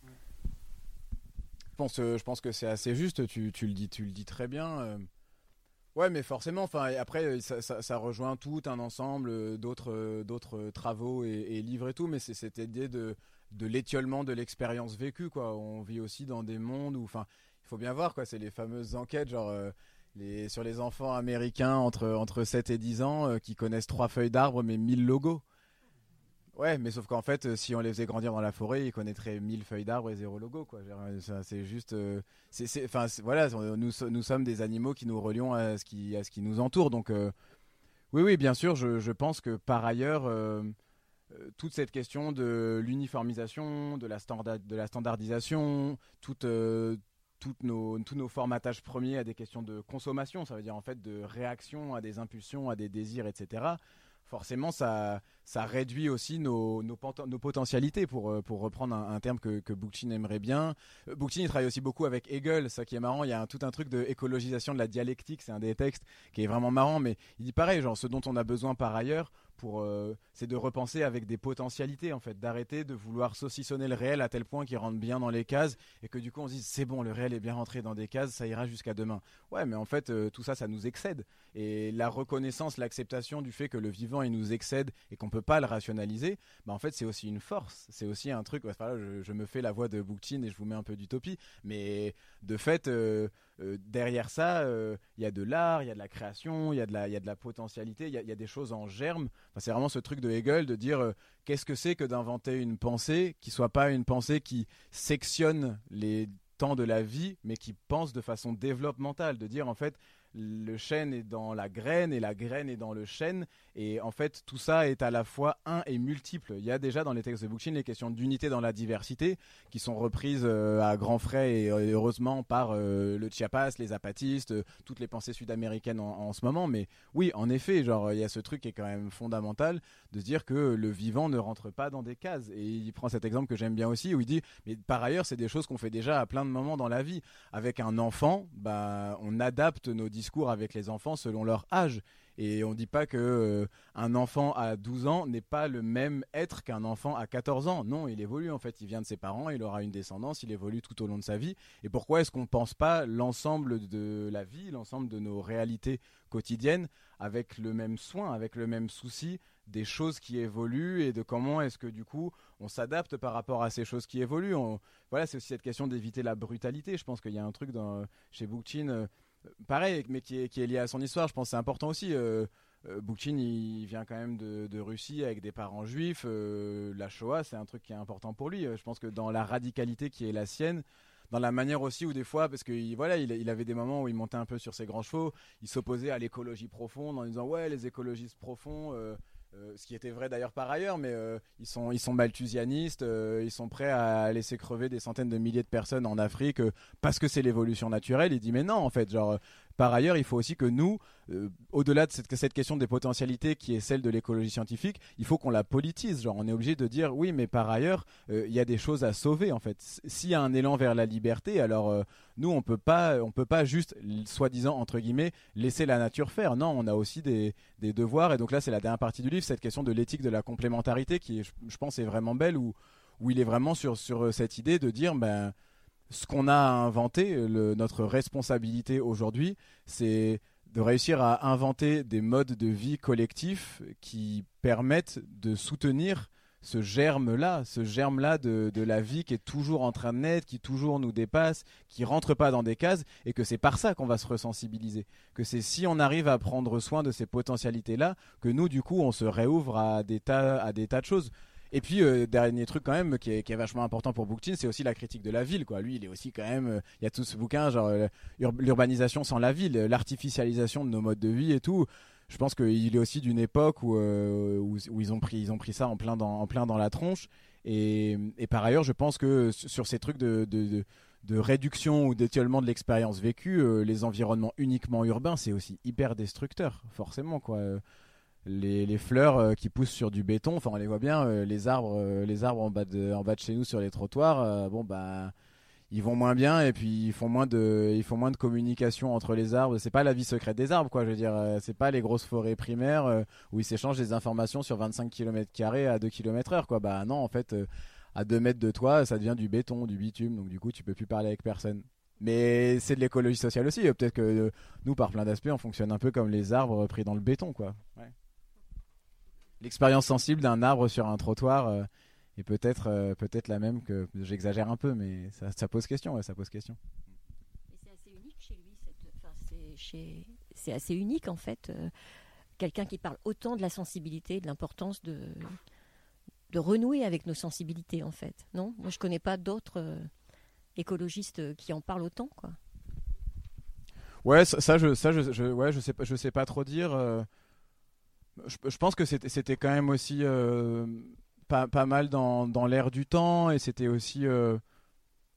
Je pense, euh, que c'est assez juste, tu, le dis, tu le dis très bien. Euh. Ouais, mais forcément, après, ça, rejoint tout un ensemble d'autres, d'autres travaux et, livres et tout, mais c'est cette idée de, l'étiolement de l'expérience vécue, quoi. On vit aussi dans des mondes où, enfin, il faut bien voir, quoi, c'est les fameuses enquêtes, genre, euh, les, sur les enfants américains entre, entre 7 et 10 ans qui connaissent trois feuilles d'arbre mais 1000 logos. Ouais, mais sauf qu'en fait, si on les faisait grandir dans la forêt, ils connaîtraient 1000 feuilles d'arbre et zéro logo, quoi. C'est juste, c'est, enfin, voilà, nous, sommes des animaux qui nous relions à ce qui, nous entoure. Donc, oui, oui, bien sûr, je, pense que par ailleurs, euh, toute cette question de l'uniformisation, de, la standardisation, euh, tous nos formatages premiers à des questions de consommation, ça veut dire en fait de réaction à des impulsions, à des désirs, etc forcément, ça, ça réduit aussi nos, nos, potentialités, pour, euh, pour reprendre un, terme que, que Bookchin aimerait bien. Euh, Bookchin, il travaille aussi beaucoup avec Hegel, ça qui est marrant, il y a tout un truc de de la dialectique, c'est un des textes qui est vraiment marrant, mais il dit pareil, genre ce dont on a besoin par ailleurs, euh, c'est de repenser avec des potentialités en fait, d'arrêter de vouloir saucissonner le réel à tel point qu'il rentre bien dans les cases et que du coup on se dise c'est bon, le réel est bien rentré dans des cases, ça ira jusqu'à demain. Ouais, mais en fait tout ça, ça nous excède et la reconnaissance, l'acceptation du fait que le vivant il nous excède et qu'on peut pas le rationaliser, bah en fait c'est aussi une force, c'est aussi un truc. je, me fais la voix de Bookchin et je vous mets un peu d'utopie, mais de fait euh, euh, derrière ça, euh, il y a de l'art, il y a de la création, il y a de la, il y a de la potentialité, il y, a des choses en germe. c'est vraiment ce truc de Hegel de dire qu'est-ce que c'est que d'inventer une pensée qui soit pas une pensée qui sectionne les temps de la vie, mais qui pense de façon développementale, de dire en fait le chêne est dans la graine et la graine est dans le chêne. Et en fait, tout ça est à la fois un et multiple. Il y a déjà dans les textes de Bookchin les questions d'unité dans la diversité qui sont reprises euh, à grands frais et euh, heureusement par euh, le Chiapas, les apatistes, toutes les pensées sud-américaines en, ce moment. Mais oui, en effet, genre il y a ce truc qui est quand même fondamental de dire que le vivant ne rentre pas dans des cases. Et il prend cet exemple que j'aime bien aussi où il dit mais par ailleurs c'est des choses qu'on fait déjà à plein de moments dans la vie. Avec un enfant, bah on adapte nos discours avec les enfants selon leur âge. Et on ne dit pas que euh, un enfant à 12 ans n'est pas le même être qu'un enfant à 14 ans. Non, il évolue en fait. Il vient de ses parents, il aura une descendance, il évolue tout au long de sa vie. Et pourquoi est-ce qu'on ne pense pas l'ensemble de la vie, l'ensemble de nos réalités quotidiennes avec le même soin, avec le même souci des choses qui évoluent et de comment est-ce que du coup on s'adapte par rapport à ces choses qui évoluent? voilà, c'est aussi cette question d'éviter la brutalité. Je pense qu'il y a un truc dans, chez Bookchin. Pareil, mais qui est, lié à son histoire. Je pense que c'est important aussi. Euh, euh il vient quand même de, Russie avec des parents juifs. Euh, la Shoah, c'est un truc qui est important pour lui. Je pense que dans la radicalité qui est la sienne, dans la manière aussi où des fois, parce que voilà, il, avait des moments où il montait un peu sur ses grands chevaux, il s'opposait à l'écologie profonde en disant ouais, les écologistes profonds. Ce qui était vrai d'ailleurs par ailleurs, mais ils sont ils sont malthusianistes, ils sont prêts à laisser crever des centaines de milliers de personnes en Afrique parce que c'est l'évolution naturelle. Il dit mais non en fait, genre par ailleurs, il faut aussi que nous, euh, au-delà de cette, question des potentialités qui est celle de l'écologie scientifique, il faut qu'on la politise. Genre, on est obligé de dire oui, mais par ailleurs, euh, il y a des choses à sauver en fait. S'il y a un élan vers la liberté, alors euh, nous, on peut pas, on peut pas juste, soi-disant entre guillemets, laisser la nature faire. Non, on a aussi des, devoirs. Et donc là, c'est la dernière partie du livre, cette question de l'éthique de la complémentarité qui, je, pense, est vraiment belle où où il est vraiment sur sur cette idée de dire ben ce qu'on a inventé, notre responsabilité aujourd'hui, c'est de réussir à inventer des modes de vie collectifs qui permettent de soutenir ce germe-là, ce germe-là de, la vie qui est toujours en train de naître, qui toujours nous dépasse, qui rentre pas dans des cases, et que c'est par ça qu'on va se ressensibiliser. Que c'est si on arrive à prendre soin de ces potentialités-là, que nous, du coup, on se réouvre à des tas, à des tas de choses. Et puis euh, dernier truc quand même qui est, vachement important pour Bookchin, c'est aussi la critique de la ville. Lui, il est aussi quand même euh, il y a tout ce bouquin genre euh, l'urbanisation sans la ville, l'artificialisation de nos modes de vie et tout. Je pense qu'il est aussi d'une époque où, ils ont pris ça en plein dans la tronche et, par ailleurs, je pense que sur ces trucs de réduction ou d'étiolement de l'expérience vécue, les environnements uniquement urbains, c'est aussi hyper destructeur, forcément quoi les, fleurs euh, qui poussent sur du béton, enfin on les voit bien, euh, les arbres, euh, les arbres en bas de, en bas de chez nous sur les trottoirs, bon bah ils vont moins bien et puis ils font moins de, ils font moins de communication entre les arbres. C'est pas la vie secrète des arbres quoi, je veux dire, c'est pas les grosses forêts primaires où ils s'échangent des informations sur 25 km à 2 km heure quoi. Bah non en fait à 2 mètres de toi ça devient du béton, du bitume, donc du coup tu peux plus parler avec personne. Mais c'est de l'écologie sociale aussi. Peut-être que nous, par plein d'aspects, on fonctionne un peu comme les arbres pris dans le béton, quoi. L'expérience sensible d'un arbre sur un trottoir euh, est peut-être euh, peut-être la même que j'exagère un peu, mais ça, pose question, ça pose question. c'est assez unique chez lui. C'est assez unique en fait. Quelqu'un qui parle autant de la sensibilité, de l'importance de, de renouer avec nos sensibilités en fait. Non? Moi je connais pas d'autres écologistes qui en parlent autant quoi. Ouais, ça, je, ça, je, ouais, je sais pas, je sais pas trop dire. Je, pense que c'était quand même aussi pas, pas mal dans, dans l'air du temps et c'était aussi euh,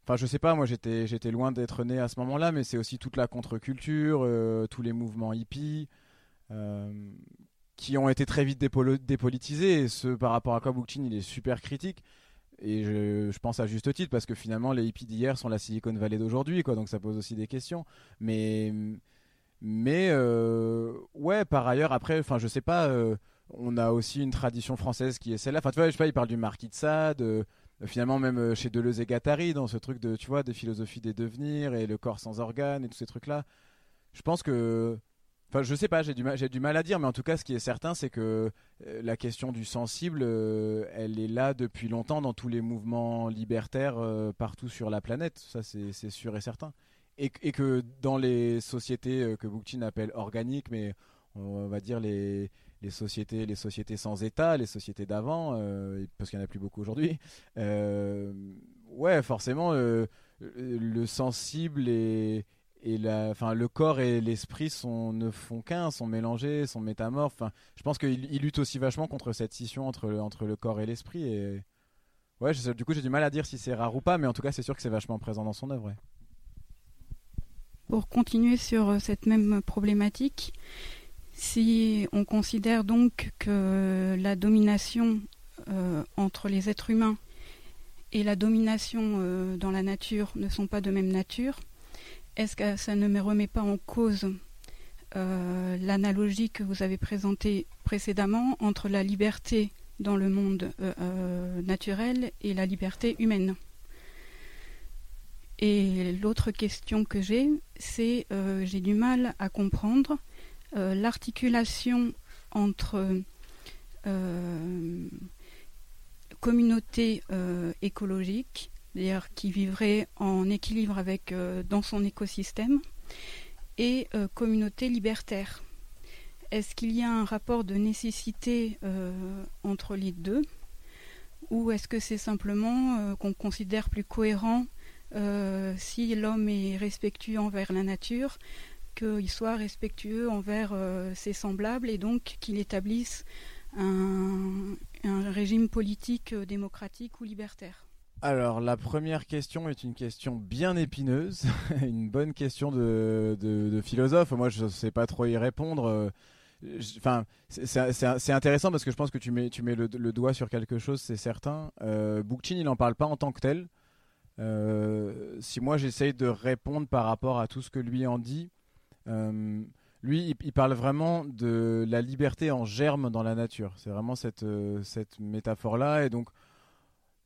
enfin je sais pas moi j'étais loin d'être né à ce moment-là mais c'est aussi toute la contre-culture euh, tous les mouvements hippies euh, qui ont été très vite dépolitisés et ce par rapport à quoi Bookchin il est super critique. Et je, je, pense à juste titre parce que finalement les hippies d'hier sont la Silicon Valley d'aujourd'hui quoi donc ça pose aussi des questions. Mais mais ouais par ailleurs après enfin je sais pas on a aussi une tradition française qui est celle-là. Enfin, tu vois, je sais pas, il parle du Marquis de Sade, euh, finalement même euh, chez Deleuze et Gattari, dans ce truc de, tu vois, de philosophie des devenirs et le corps sans organes et tous ces trucs-là. Je pense que, enfin, je sais pas, j'ai du mal, j'ai du mal à dire, mais en tout cas, ce qui est certain, c'est que euh, la question du sensible, elle est là depuis longtemps dans tous les mouvements libertaires partout sur la planète. Ça, c'est sûr et certain. Et, que dans les sociétés que Bookchin appelle organiques, mais on va dire les sociétés, les sociétés sans État, les sociétés d'avant, euh, parce qu'il n'y en a plus beaucoup aujourd'hui. Euh, ouais, forcément, euh, le sensible et, enfin, le corps et l'esprit ne font qu'un, sont mélangés, sont métamorphes. Je pense qu'il lutte aussi vachement contre cette scission entre le corps et l'esprit. Et ouais, du coup, j'ai du mal à dire si c'est rare ou pas, mais en tout cas, c'est sûr que c'est vachement présent dans son œuvre. Pour continuer sur cette même problématique, si on considère donc que la domination euh, entre les êtres humains et la domination euh, dans la nature ne sont pas de même nature, est-ce que ça ne me remet pas en cause euh, l'analogie que vous avez présentée précédemment entre la liberté dans le monde naturel et la liberté humaine? Et l'autre question que j'ai, c'est j'ai du mal à comprendre euh, l'articulation entre euh, communauté euh, écologique, c'est-à-dire qui vivrait en équilibre avec dans son écosystème, et communauté libertaire. Est-ce qu'il y a un rapport de nécessité entre les deux ou est-ce que c'est simplement qu'on considère plus cohérent si l'homme est respectueux envers la nature qu'il soit respectueux envers euh, ses semblables et donc qu'il établisse un, régime politique euh, démocratique ou libertaire alors la première question est une question bien épineuse, une bonne question de, philosophe. Moi je ne sais pas trop y répondre. Euh, enfin, c'est intéressant parce que je pense que tu mets, tu mets le, doigt sur quelque chose, c'est certain. Euh, il n'en parle pas en tant que tel. Si moi j'essaye de répondre par rapport à tout ce que lui en dit, euh, lui, il, parle vraiment de la liberté en germe dans la nature. C'est vraiment cette, euh, cette métaphore-là. Et donc,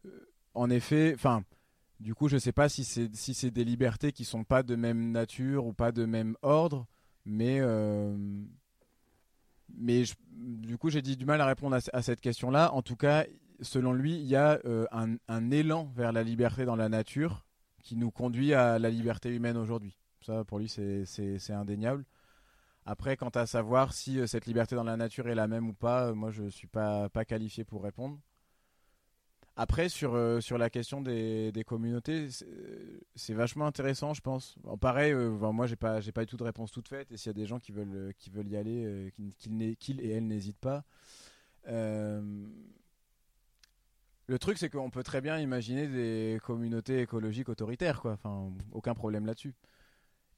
euh, en effet, enfin, du coup, je ne sais pas si c'est si des libertés qui sont pas de même nature ou pas de même ordre, mais mais du coup, j'ai dit du mal à répondre à, cette question-là. En tout cas, selon lui, il y a un, un, élan vers la liberté dans la nature qui nous conduit à la liberté humaine aujourd'hui. Ça, pour lui, c'est indéniable. Après, quant à savoir si euh, cette liberté dans la nature est la même ou pas, euh, moi, je ne suis pas, qualifié pour répondre. Après, sur, euh, la question des, communautés, c'est vachement intéressant, je pense. pareil, moi, j'ai pas, pas eu tout de réponse toute faite. Et s'il y a des gens qui veulent, qui veulent y aller, qu'ils et elles n'hésitent pas. Le truc, c'est qu'on peut très bien imaginer des communautés écologiques autoritaires, quoi. Enfin, aucun problème là-dessus.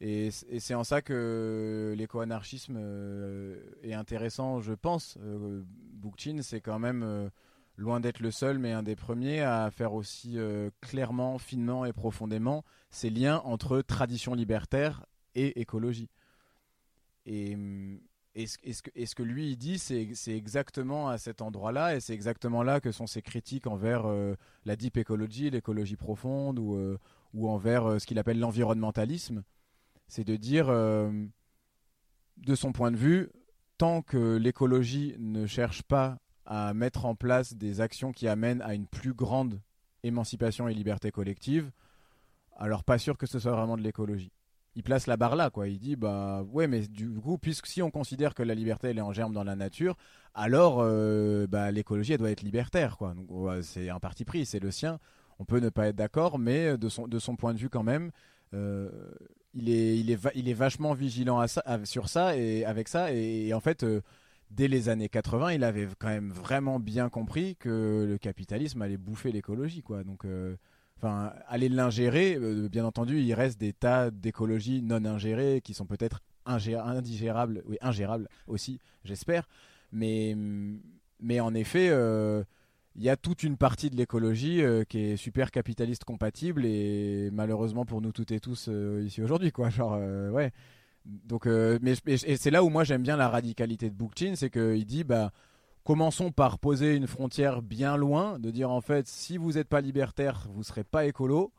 Et, c'est en ça que l'éco-anarchisme euh, est intéressant, je pense. Euh, Bookchin, c'est quand même euh, loin d'être le seul, mais un des premiers à faire aussi clairement, finement et profondément ces liens entre tradition libertaire et écologie. Et, que, ce, que, lui il dit, c'est exactement à cet endroit-là, et c'est exactement là que sont ses critiques envers la deep écologie, l'écologie profonde, ou, ou envers ce qu'il appelle l'environnementalisme c'est de dire, euh, de son point de vue, tant que l'écologie ne cherche pas à mettre en place des actions qui amènent à une plus grande émancipation et liberté collective, alors pas sûr que ce soit vraiment de l'écologie. Il place la barre là, quoi. Il dit, bah ouais, mais du coup, puisque si on considère que la liberté elle est en germe dans la nature, alors euh, bah, l'écologie elle doit être libertaire, quoi. c'est un parti pris, c'est le sien. On peut ne pas être d'accord, mais de son, de son point de vue quand même, euh, il, est, il, est il est vachement vigilant à ça, sur ça et avec ça. Et, en fait, euh, dès les années 80, il avait quand même vraiment bien compris que le capitalisme allait bouffer l'écologie, quoi. Donc enfin, aller l'ingérer, euh, bien entendu, il reste des tas d'écologies non ingérées qui sont peut-être indigérables, oui, ingérables aussi, j'espère. Mais, mais en effet, euh, il y a toute une partie de l'écologie euh, qui est super capitaliste compatible et malheureusement pour nous toutes et tous ici aujourd'hui, quoi. Genre, ouais. Donc, mais, c'est là où moi j'aime bien la radicalité de Bookchin, c'est qu'il dit, bah Commençons par poser une frontière bien loin, de dire en fait, si vous n'êtes pas libertaire, vous ne serez pas écolo.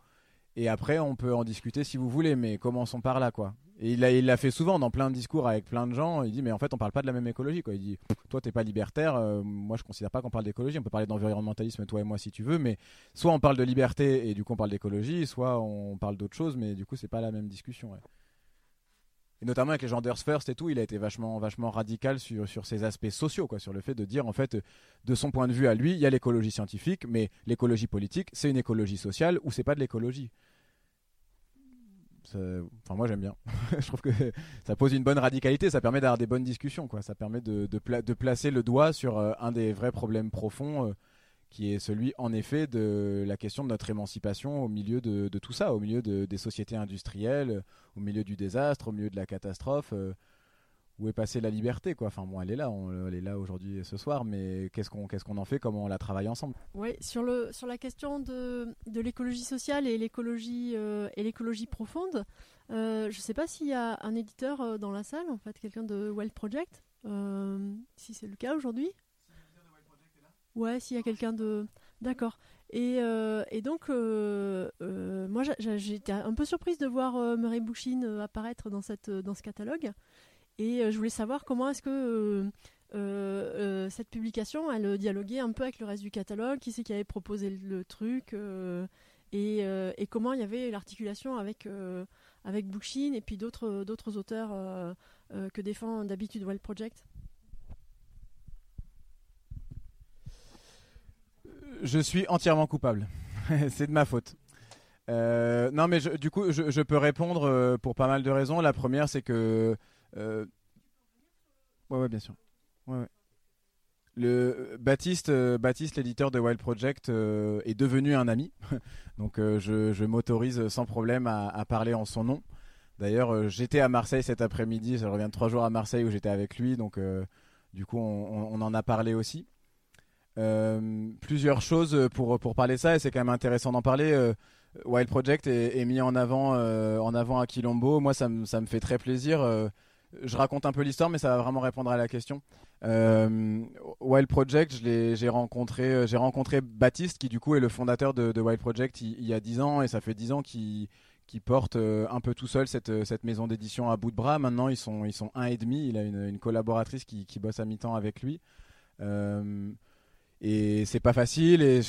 Et après, on peut en discuter si vous voulez, mais commençons par là, quoi. Et il l'a fait souvent dans plein de discours avec plein de gens. Il dit, mais en fait, on parle pas de la même écologie, quoi. Il dit, toi, t'es pas libertaire. Euh, moi, je considère pas qu'on parle d'écologie. On peut parler d'environnementalisme, toi et moi, si tu veux. Mais soit on parle de liberté et du coup, on parle d'écologie, soit on parle d'autre chose, mais du coup, c'est pas la même discussion. Et notamment avec les Genders First et tout, il a été vachement, vachement radical sur, sur ces aspects sociaux, quoi, sur le fait de dire, en fait, de son point de vue à lui, il y a l'écologie scientifique, mais l'écologie politique, c'est une écologie sociale ou c'est pas de l'écologie. Enfin, moi j'aime bien. je trouve que ça pose une bonne radicalité, ça permet d'avoir des bonnes discussions, quoi. Ça permet de, de, placer le doigt sur euh, un des vrais problèmes profonds. Euh, qui est celui en effet de la question de notre émancipation au milieu de, tout ça, au milieu des sociétés industrielles, au milieu du désastre, au milieu de la catastrophe. Euh, où est passée la liberté Enfin bon, elle est là, elle est là aujourd'hui et ce soir, mais qu'est-ce qu'on qu'est-ce en fait Comment on la travaille ensemble? Oui, sur sur la question de, de l'écologie sociale et l'écologie euh, profonde, euh, je ne sais pas s'il y a un éditeur dans la salle, en fait, quelqu'un de Wild Project, si c'est le cas aujourd'hui. Ouais, s'il y a quelqu'un de. D'accord. Et, euh, et donc, euh, euh, moi, j'étais un peu surprise de voir Murray Bookchin apparaître dans, cette, dans ce catalogue. Et je voulais savoir comment est-ce que cette publication, elle dialoguait un peu avec le reste du catalogue, qui c'est qui avait proposé le, truc, et, et, comment il y avait l'articulation avec, avec et puis d'autres auteurs que défend d'habitude Wild Project. Je suis entièrement coupable. c'est de ma faute. Euh, non, mais du coup, je, peux répondre euh, pour pas mal de raisons. La première, c'est que. Euh, ouais, bien sûr. Le Baptiste, Baptiste l'éditeur de Wild Project, est devenu un ami. Donc, je, m'autorise sans problème à, parler en son nom. D'ailleurs, j'étais à Marseille cet après-midi. Ça revient de trois jours à Marseille où j'étais avec lui. Donc, du coup, on, en a parlé aussi. Euh, plusieurs choses pour, pour parler ça et c'est quand même intéressant d'en parler. Euh, Wild Project est, mis en avant, euh, en avant à Quilombo. Moi, ça, me fait très plaisir. je raconte un peu l'histoire, mais ça va vraiment répondre à la question. Wild Project, j'ai rencontré, rencontré Baptiste, qui du coup est le fondateur de, Wild Project il, y a 10 ans, et ça fait 10 ans qu'il qui porte un peu tout seul cette, cette maison d'édition à bout de bras. Maintenant, ils sont, ils sont un et demi. Il a une, une collaboratrice qui, qui, bosse à mi-temps avec lui. Et c'est pas facile. Et,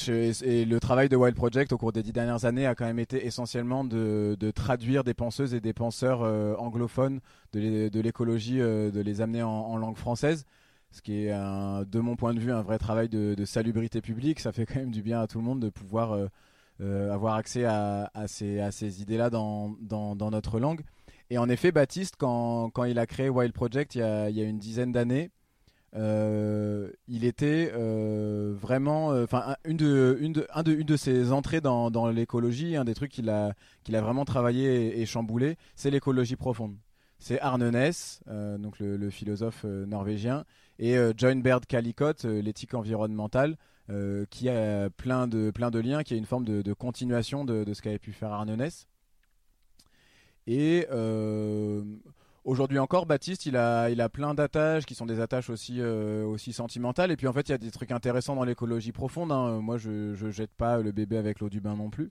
le travail de Wild Project au cours des dix dernières années a quand même été essentiellement de, traduire des penseuses et des penseurs euh, anglophones de l'écologie, euh, de les amener en, langue française. Ce qui est, de mon point de vue, un vrai travail de, salubrité publique. Ça fait quand même du bien à tout le monde de pouvoir euh, avoir accès à, ces, idées-là dans, notre langue. Et en effet, Baptiste, quand, il a créé Wild Project il y a une dizaine d'années, euh, il était euh, vraiment, euh, enfin, une de, une de, un de, une de ses entrées dans, l'écologie, un des trucs qu'il a, qu'il a vraiment travaillé et, chamboulé, c'est l'écologie profonde. C'est Arne Ness, donc le, philosophe norvégien, et John Baird Callicott, l'éthique environnementale, qui a plein de, plein de liens, qui a une forme de, continuation de, de ce qu'avait pu faire Arne Ness. Et Aujourd'hui encore, Baptiste, il a, il a plein d'attaches qui sont des attaches aussi, euh, aussi sentimentales. Et puis en fait, il y a des trucs intéressants dans l'écologie profonde. Hein. Moi, je, je jette pas le bébé avec l'eau du bain non plus.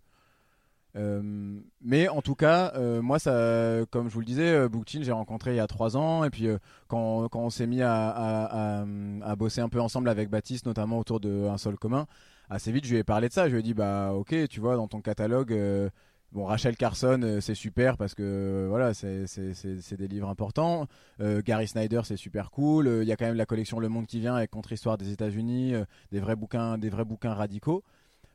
Euh, mais en tout cas, euh, moi, ça, comme je vous le disais, Bookchin, j'ai rencontré il y a trois ans. Et puis, quand, quand, on s'est mis à, à, à, bosser un peu ensemble avec Baptiste, notamment autour d'un sol commun, assez vite, je lui ai parlé de ça. Je lui ai dit, bah, ok, tu vois, dans ton catalogue Bon, Rachel Carson, euh, c'est super parce que euh, voilà, c'est des livres importants. Euh, Gary Snyder, c'est super cool. Il y a quand même la collection Le Monde qui vient avec Contre-histoire des États-Unis, des vrais bouquins, des vrais bouquins radicaux.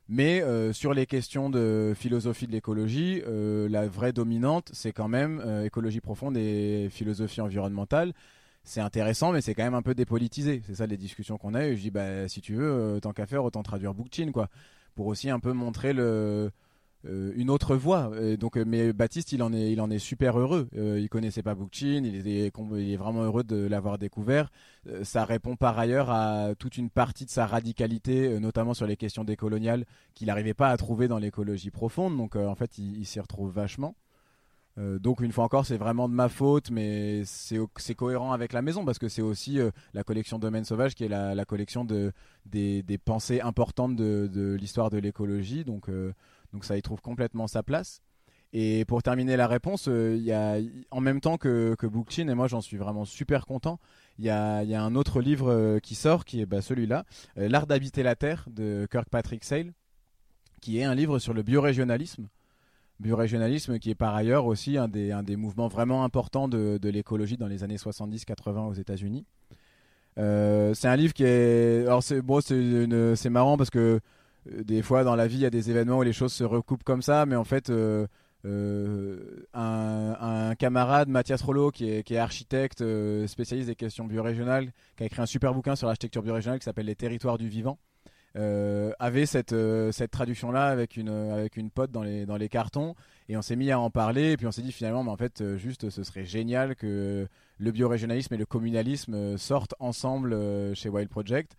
Mais sur les questions de philosophie de l'écologie, la vraie dominante, c'est quand même écologie profonde et philosophie environnementale. C'est intéressant, mais c'est quand même un peu dépolitisé. C'est ça les discussions qu'on a eues. Je dis, bah, si tu veux, tant qu'à faire, autant traduire Bookchin, quoi, pour aussi un peu montrer le une autre voie. Donc, euh, mais Baptiste, il en est, il en est super heureux. Euh, il connaissait pas Bookchin, il est, vraiment heureux de l'avoir découvert. Euh, ça répond par ailleurs à toute une partie de sa radicalité, euh, notamment sur les questions décoloniales, qu'il n'arrivait pas à trouver dans l'écologie profonde. Donc, euh, en fait, il, il s'y retrouve vachement. Euh, donc une fois encore, c'est vraiment de ma faute, mais c'est cohérent avec la maison parce que c'est aussi euh, la collection Domaine Sauvage qui est la, collection de, des, pensées importantes de, l'histoire de l'écologie. Donc, euh, donc ça y trouve complètement sa place. Et pour terminer la réponse, euh, y a, en même temps que, que Bookchin, et moi j'en suis vraiment super content, il y a, un autre livre euh, qui sort, qui est bah, celui-là, euh, L'art d'habiter la Terre de Kirkpatrick Sale, qui est un livre sur le biorégionalisme. Biorégionalisme qui est par ailleurs aussi un des, mouvements vraiment importants de, l'écologie dans les années 70-80 aux États-Unis. Euh, c'est un livre qui est. Alors, c'est marrant parce que des fois dans la vie, il y a des événements où les choses se recoupent comme ça, mais en fait. euh, euh, un, camarade, Mathias Rollo, qui est, architecte, euh, spécialiste des questions biorégionales, qui a écrit un super bouquin sur l'architecture biorégionale qui s'appelle Les territoires du vivant, euh, avait cette, euh, traduction-là avec une, pote dans les, cartons, et on s'est mis à en parler, et puis on s'est dit finalement, mais en fait, euh, juste, ce serait génial que le biorégionalisme et le communalisme euh, sortent ensemble euh, chez Wild Project.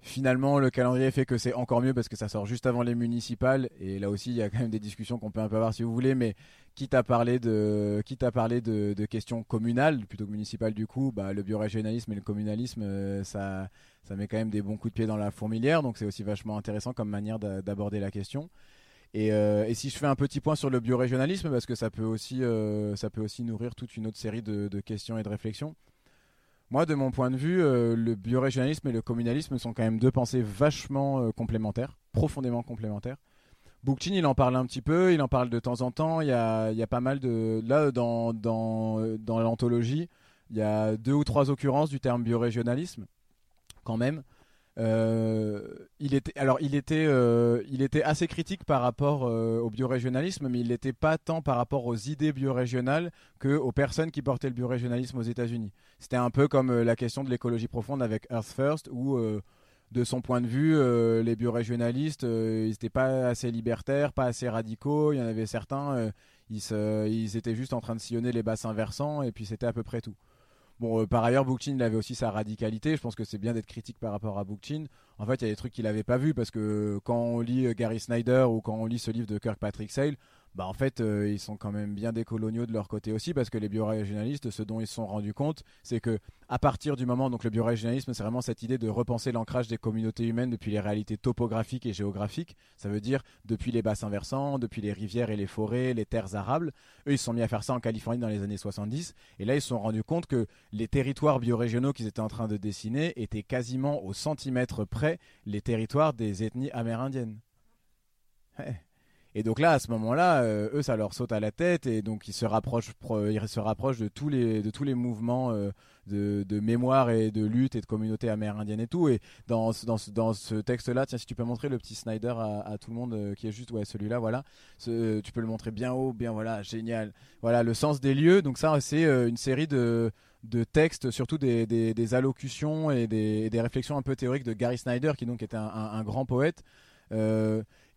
Finalement, le calendrier fait que c'est encore mieux parce que ça sort juste avant les municipales. Et là aussi, il y a quand même des discussions qu'on peut un peu avoir si vous voulez. Mais quitte à parler de, quitte à parler de, questions communales plutôt que municipales, du coup, bah, le biorégionalisme et le communalisme, euh, ça, ça met quand même des bons coups de pied dans la fourmilière. Donc c'est aussi vachement intéressant comme manière d'a- d'aborder la question. Et, euh, et si je fais un petit point sur le biorégionalisme, parce que ça peut aussi, euh, ça peut aussi nourrir toute une autre série de questions et de réflexions. Moi, de mon point de vue, euh, le biorégionalisme et le communalisme sont quand même deux pensées vachement euh, complémentaires, profondément complémentaires. Bookchin, il en parle un petit peu, il en parle de temps en temps. Il y a, pas mal de. Là, dans, dans, euh, dans l'anthologie, il y a deux ou trois occurrences du terme biorégionalisme, quand même. Il était, alors, il était, euh, il était assez critique par rapport euh, au biorégionalisme, mais il n'était pas tant par rapport aux idées biorégionales que aux personnes qui portaient le biorégionalisme aux États-Unis. C'était un peu comme euh, la question de l'écologie profonde avec Earth First, où de son point de vue, les biorégionalistes, ils n'étaient pas assez libertaires, pas assez radicaux. Il y en avait certains, ils, ils étaient juste en train de sillonner les bassins versants, et puis c'était à peu près tout. Bon, euh, par ailleurs, Bookchin il avait aussi sa radicalité. Je pense que c'est bien d'être critique par rapport à Bookchin. En fait, il y a des trucs qu'il n'avait pas vus parce que quand on lit euh, Gary Snyder ou quand on lit ce livre de Kirkpatrick Sale, bah en fait, euh, ils sont quand même bien décoloniaux de leur côté aussi parce que les biorégionalistes, ce dont ils se sont rendus compte, c'est que à partir du moment, donc le biorégionalisme, c'est vraiment cette idée de repenser l'ancrage des communautés humaines depuis les réalités topographiques et géographiques. Ça veut dire depuis les bassins versants, depuis les rivières et les forêts, les terres arables. Eux, ils se sont mis à faire ça en Californie dans les années 70 et là, ils se sont rendus compte que les territoires biorégionaux qu'ils étaient en train de dessiner étaient quasiment au centimètre près les territoires des ethnies amérindiennes. Et donc là, à ce moment-là, euh, eux, ça leur saute à la tête et donc ils se rapprochent, pro- ils se rapprochent de tous les, de tous les mouvements euh, de, mémoire et de lutte et de communauté amérindienne et tout. Et dans, dans, dans ce texte-là, tiens, si tu peux montrer le petit Snyder à, tout le monde euh, qui est juste, ouais, celui-là, voilà. Tu peux le montrer bien haut, bien voilà, génial. Voilà, le sens des lieux. Donc ça, c'est une série de de textes, surtout des, des, allocutions et des, des réflexions un peu théoriques de Gary Snyder, qui donc était un, un- grand poète.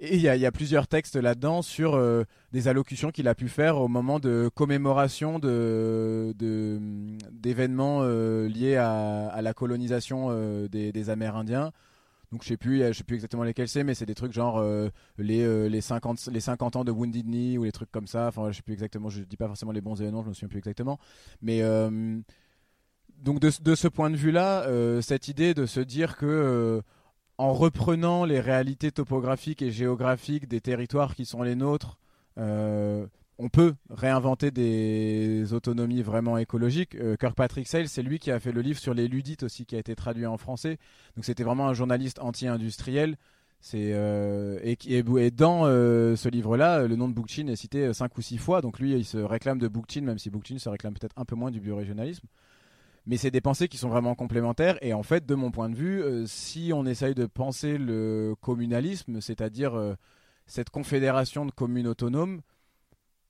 Et il y, a- plusieurs textes là-dedans sur euh, des allocutions qu'il a pu faire au moment de commémoration de, d'événements euh, liés à, la colonisation euh, des, Amérindiens. Donc je sais sais plus exactement lesquels c'est, mais c'est des trucs genre les, les, 50, les 50 ans de Wounded Knee ou les trucs comme ça. Enfin, je sais plus exactement, je dis pas forcément les bons événements, je me souviens plus exactement. Mais donc de, ce point de vue-là, cette idée de se dire que en reprenant les réalités topographiques et géographiques des territoires qui sont les nôtres, euh, on peut réinventer des autonomies vraiment écologiques. Euh, Kirkpatrick Sale, c'est lui qui a fait le livre sur les ludites aussi, qui a été traduit en français. Donc c'était vraiment un journaliste anti-industriel. Euh, et, dans ce livre-là, le nom de Bookchin est cité cinq ou six fois. Donc lui, il se réclame de Bookchin, même si Bookchin se réclame peut-être un peu moins du biorégionalisme. Mais c'est des pensées qui sont vraiment complémentaires. Et en fait, de mon point de vue, si on essaye de penser le communalisme, c'est-à-dire cette confédération de communes autonomes,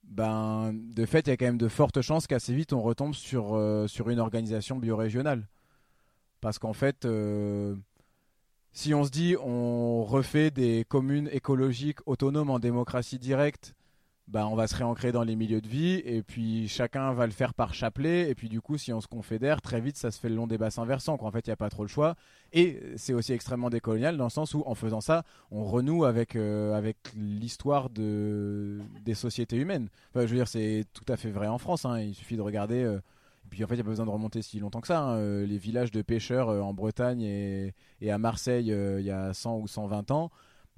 ben, de fait, il y a quand même de fortes chances qu'assez vite on retombe sur, euh, sur une organisation biorégionale. Parce qu'en fait, euh, si on se dit on refait des communes écologiques autonomes en démocratie directe, bah, on va se réancrer dans les milieux de vie et puis chacun va le faire par chapelet et puis du coup si on se confédère très vite ça se fait le long des bassins versants quoi. en fait il n'y a pas trop le choix et c'est aussi extrêmement décolonial dans le sens où en faisant ça on renoue avec, euh, avec l'histoire de, des sociétés humaines je veux dire c'est tout à fait vrai en France hein. il suffit de regarder et euh, puis en fait il n'y a pas besoin de remonter si longtemps que ça hein. euh, les villages de pêcheurs en Bretagne et, et à Marseille il y a 100 ou 120 ans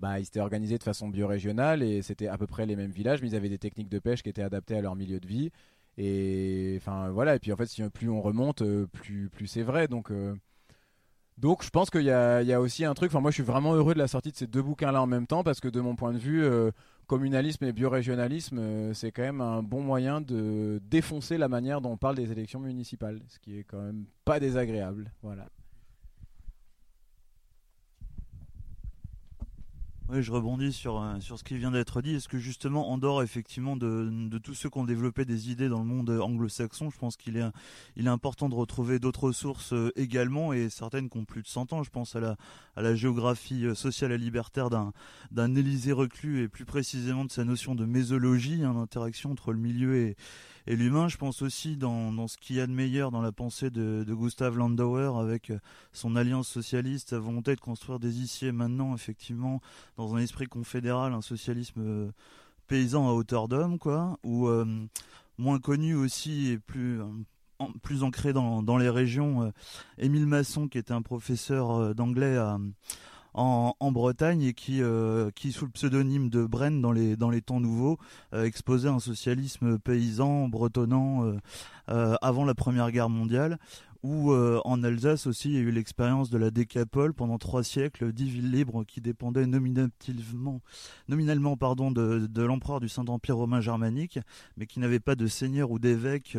bah, ils s'étaient organisés de façon biorégionale et c'était à peu près les mêmes villages, mais ils avaient des techniques de pêche qui étaient adaptées à leur milieu de vie. Et enfin voilà, et puis en fait, plus on remonte, euh, plus, c'est vrai. Donc, euh, je pense qu'il y a, aussi un truc. Enfin, moi, je suis vraiment heureux de la sortie de ces deux bouquins-là en même temps parce que de mon point de vue, euh, communalisme et biorégionalisme, c'est quand même un bon moyen de défoncer la manière dont on parle des élections municipales, ce qui est quand même pas désagréable. Voilà. Oui, je rebondis sur, euh, sur ce qui vient d'être dit. Est-ce que justement, en dehors effectivement de, de tous ceux qui ont développé des idées dans le monde anglo-saxon, je pense qu'il est, il est important de retrouver d'autres sources euh, également et certaines qui ont plus de 100 ans. Je pense à la, à la géographie euh, sociale et libertaire d'un, d'un Élysée reclus et plus précisément de sa notion de mésologie, hein, l'interaction entre le milieu et, et l'humain. Je pense aussi dans, dans ce qu'il y a de meilleur dans la pensée de, de Gustav Landauer avec euh, son alliance socialiste, sa volonté de construire des ici et maintenant, effectivement, dans un esprit confédéral, un socialisme euh, paysan à hauteur d'homme, quoi, ou euh, moins connu aussi et plus plus ancré dans, dans les régions, Émile Masson, qui était un professeur d'anglais à, en, Bretagne et qui, euh, qui, sous le pseudonyme de Bren dans les, dans les temps nouveaux, euh, exposait un socialisme paysan, bretonnant euh, avant la Première Guerre mondiale, où en Alsace aussi il y a eu l'expérience de la décapole pendant trois siècles, dix villes libres qui dépendaient nominalement, nominalement pardon, de, de l'empereur du Saint-Empire romain germanique, mais qui n'avaient pas de seigneur ou d'évêque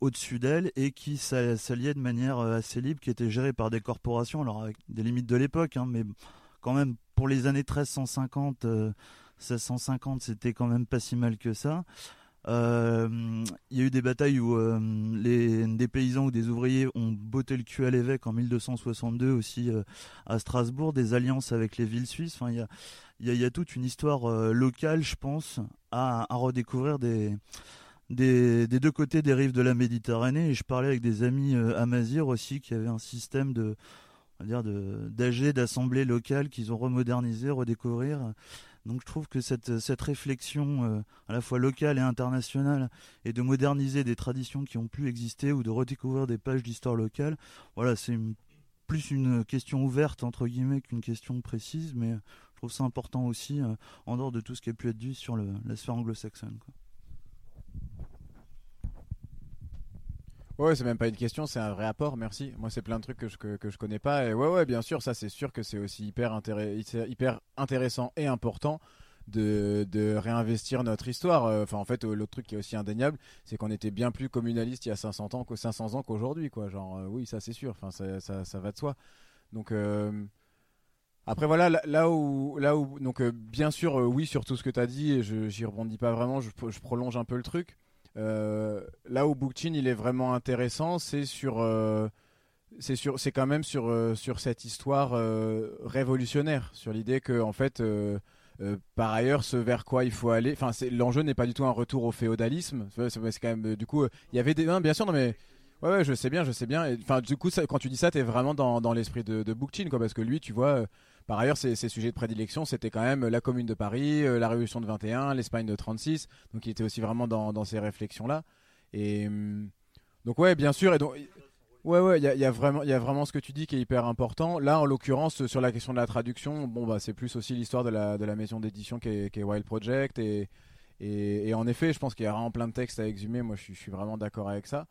au-dessus d'elle et qui s'alliait de manière euh, assez libre, qui était gérée par des corporations, alors avec des limites de l'époque, hein, mais quand même pour les années 1350, 1650, euh, c'était quand même pas si mal que ça. Euh, il y a eu des batailles où les, des paysans ou des ouvriers ont botté le cul à l'évêque en 1262 aussi à Strasbourg, des alliances avec les villes suisses. Enfin, il y a, toute une histoire locale, je pense, à, redécouvrir des, deux côtés des rives de la Méditerranée. Et je parlais avec des amis euh, à Mazir aussi qui avaient un système de dire d'AG, d'assemblée locale qu'ils ont remodernisé, redécouvrir. Donc je trouve que cette, cette réflexion euh, à la fois locale et internationale et de moderniser des traditions qui ont pu exister ou de redécouvrir des pages d'histoire locale, voilà, c'est plus une question ouverte entre guillemets qu'une question précise, mais je trouve ça important aussi euh, en dehors de tout ce qui a pu être dit sur la sphère anglo-saxonne. Ouais, c'est même pas une question, c'est un vrai apport, merci. Moi, c'est plein de trucs que je, que, je connais pas. Et ouais, ouais, bien sûr, ça, c'est sûr que c'est aussi hyper, hyper intéressant et important de, de, réinvestir notre histoire. Euh, enfin, en fait, euh, l'autre truc qui est aussi indéniable, c'est qu'on était bien plus communaliste il y a 500 ans, 500 ans qu'aujourd'hui, quoi. Genre, euh, oui, ça, c'est sûr. Enfin, ça, ça, ça, va de soi. Donc, après, voilà, là, où, là où, donc, bien sûr, oui, sur tout ce que tu as dit, et je j'y rebondis pas vraiment, je, je prolonge un peu le truc. Euh, là où Bookchin il est vraiment intéressant, c'est sur, euh, c'est quand même sur euh, sur cette histoire révolutionnaire, sur l'idée que en fait, par ailleurs, ce vers quoi il faut aller, enfin, l'enjeu n'est pas du tout un retour au féodalisme. C'est quand même, du coup, il y avait des, bien sûr, non mais Ouais, ouais, je sais bien, je sais bien. Enfin, du coup, quand tu dis ça, t'es vraiment dans, dans l'esprit de, de Bookchin, quoi, parce que lui, tu vois, par ailleurs, ses, sujets de prédilection, c'était quand même la Commune de Paris, euh, la Révolution de 21, l'Espagne de 36. Donc, il était aussi vraiment dans, ces réflexions-là. Et hum, donc, ouais, bien sûr. Et donc, ouais, ouais, il y a, vraiment, y a vraiment ce que tu dis qui est hyper important. Là, en l'occurrence, sur la question de la traduction, bon, bah, c'est plus aussi l'histoire de la, de la maison d'édition qui est, Wild Project. Et, et, en effet, je pense qu'il y a vraiment plein de textes à exhumer. Moi, je, suis vraiment d'accord avec ça.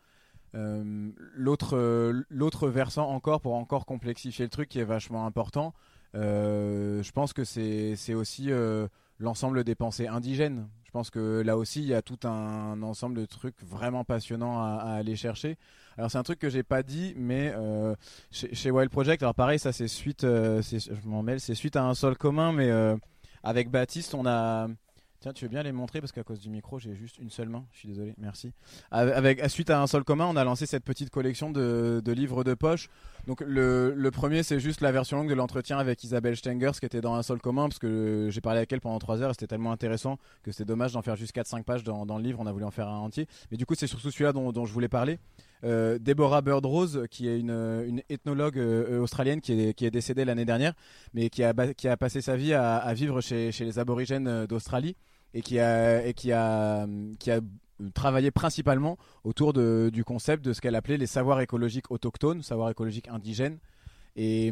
Hum, l'autre, l'autre versant encore pour encore complexifier le truc qui est vachement important, je pense que c'est aussi l'ensemble des pensées indigènes. Je pense que là aussi, il y a tout un, ensemble de trucs vraiment passionnants à, aller chercher. Alors c'est un truc que j'ai pas dit, mais chez, Wild Project, alors pareil, ça c'est suite, je m'en mêle, c'est suite à un sol commun, mais avec Baptiste, on a Tiens, tu veux bien les montrer parce qu'à cause du micro, j'ai juste une seule main. Je suis désolé, merci. Avec, suite à un sol commun, on a lancé cette petite collection de, livres de poche. Donc le, premier, c'est juste la version longue de l'entretien avec Isabelle Stengers qui était dans un sol commun parce que j'ai parlé avec elle pendant 3 heures c'était tellement intéressant que c'était dommage d'en faire juste 4-5 pages dans, le livre. On a voulu en faire un entier. Mais du coup, c'est surtout celui-là dont, je voulais parler. Euh, Deborah Birdrose, qui est une, ethnologue euh, australienne qui est, décédée l'année dernière, mais qui a, passé sa vie à, vivre chez, les aborigènes euh, d'Australie et qui a, travaillé principalement autour du concept de ce qu'elle appelait les savoirs écologiques autochtones, savoirs écologiques indigènes. Et,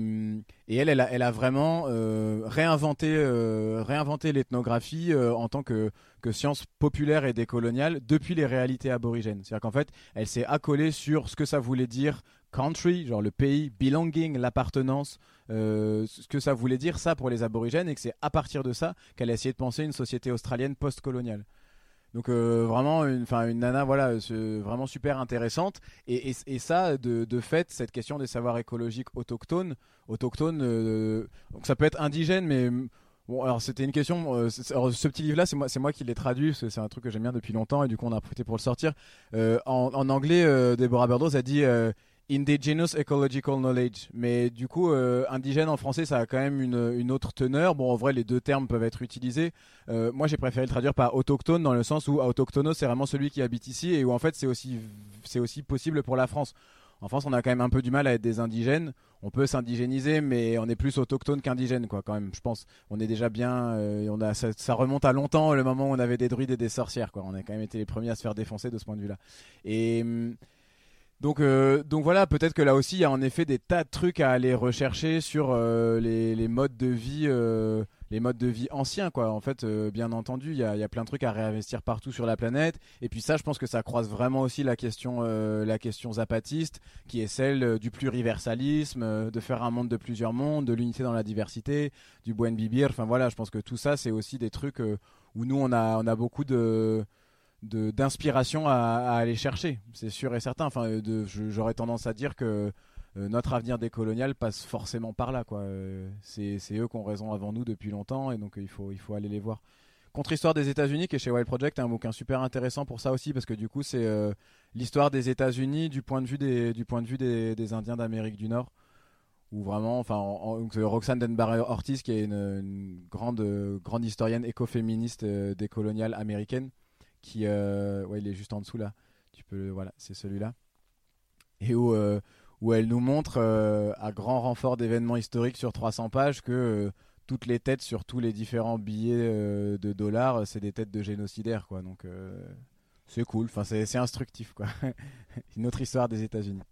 et elle, elle a, vraiment euh, réinventé, euh, réinventé l'ethnographie euh, en tant que, science populaire et décoloniale depuis les réalités aborigènes. C'est-à-dire qu'en fait, elle s'est accolée sur ce que ça voulait dire country, genre le pays, belonging, l'appartenance, ce que ça voulait dire ça pour les aborigènes et que c'est à partir de ça qu'elle a essayé de penser une société australienne post-coloniale. Donc euh, vraiment une, une nana voilà vraiment super intéressante et, ça de, fait cette question des savoirs écologiques autochtones autochtones euh, donc ça peut être indigène mais Bon, alors c'était une question. ce petit livre-là, c'est moi, c'est moi qui l'ai traduit. C'est un truc que j'aime bien depuis longtemps et du coup on a profité pour le sortir. en, anglais, Deborah Berdos a dit Indigenous Ecological Knowledge. Mais du coup, euh, indigène en français, ça a quand même une, autre teneur. Bon, en vrai, les deux termes peuvent être utilisés. Euh, moi, j'ai préféré le traduire par autochtone dans le sens où autochtono, c'est vraiment celui qui habite ici et où en fait, c'est aussi, c'est aussi possible pour la France. En France, on a quand même un peu du mal à être des indigènes. On peut s'indigéniser, mais on est plus autochtone qu'indigène, quoi, quand même. Je pense. On est déjà bien. Euh, on a, ça, ça, remonte à longtemps, le moment où on avait des druides et des sorcières, quoi. On a quand même été les premiers à se faire défoncer de ce point de vue-là. Et hum, donc, euh, donc voilà, peut-être que là aussi, il y a en effet des tas de trucs à aller rechercher sur euh, les, modes de vie, euh, les modes de vie anciens, quoi. En fait, bien entendu, il y a, plein de trucs à réinvestir partout sur la planète. Et puis ça, je pense que ça croise vraiment aussi la question, la question zapatiste, qui est celle du pluriversalisme, de faire un monde de plusieurs mondes, de l'unité dans la diversité, du buen vivir. Enfin voilà, je pense que tout ça, c'est aussi des trucs où nous, on a, on a beaucoup de d'inspiration à, aller chercher, c'est sûr et certain. Enfin, j'aurais tendance à dire que euh, notre avenir décolonial passe forcément par là. Quoi. Euh, c'est, eux qui ont raison avant nous depuis longtemps et donc il faut, il faut aller les voir. Contre-histoire des États-Unis, qui est chez Wild Project, un bouquin super intéressant pour ça aussi, parce que du coup, c'est euh, l'histoire des États-Unis du point de vue des, du point de vue des, Indiens d'Amérique du Nord. Ou vraiment, enfin, Roxane Denbar Ortiz, qui est une, grande, grande historienne écoféministe décoloniale américaine, qui euh, ouais, il est juste en dessous là. Tu peux voilà, c'est celui-là. Et où euh, où elle nous montre euh, à grand renfort d'événements historiques sur 300 pages que toutes les têtes sur tous les différents billets de dollars, c'est des têtes de génocidaires quoi. Donc c'est cool, enfin c'est instructif quoi. Une autre histoire des États-Unis.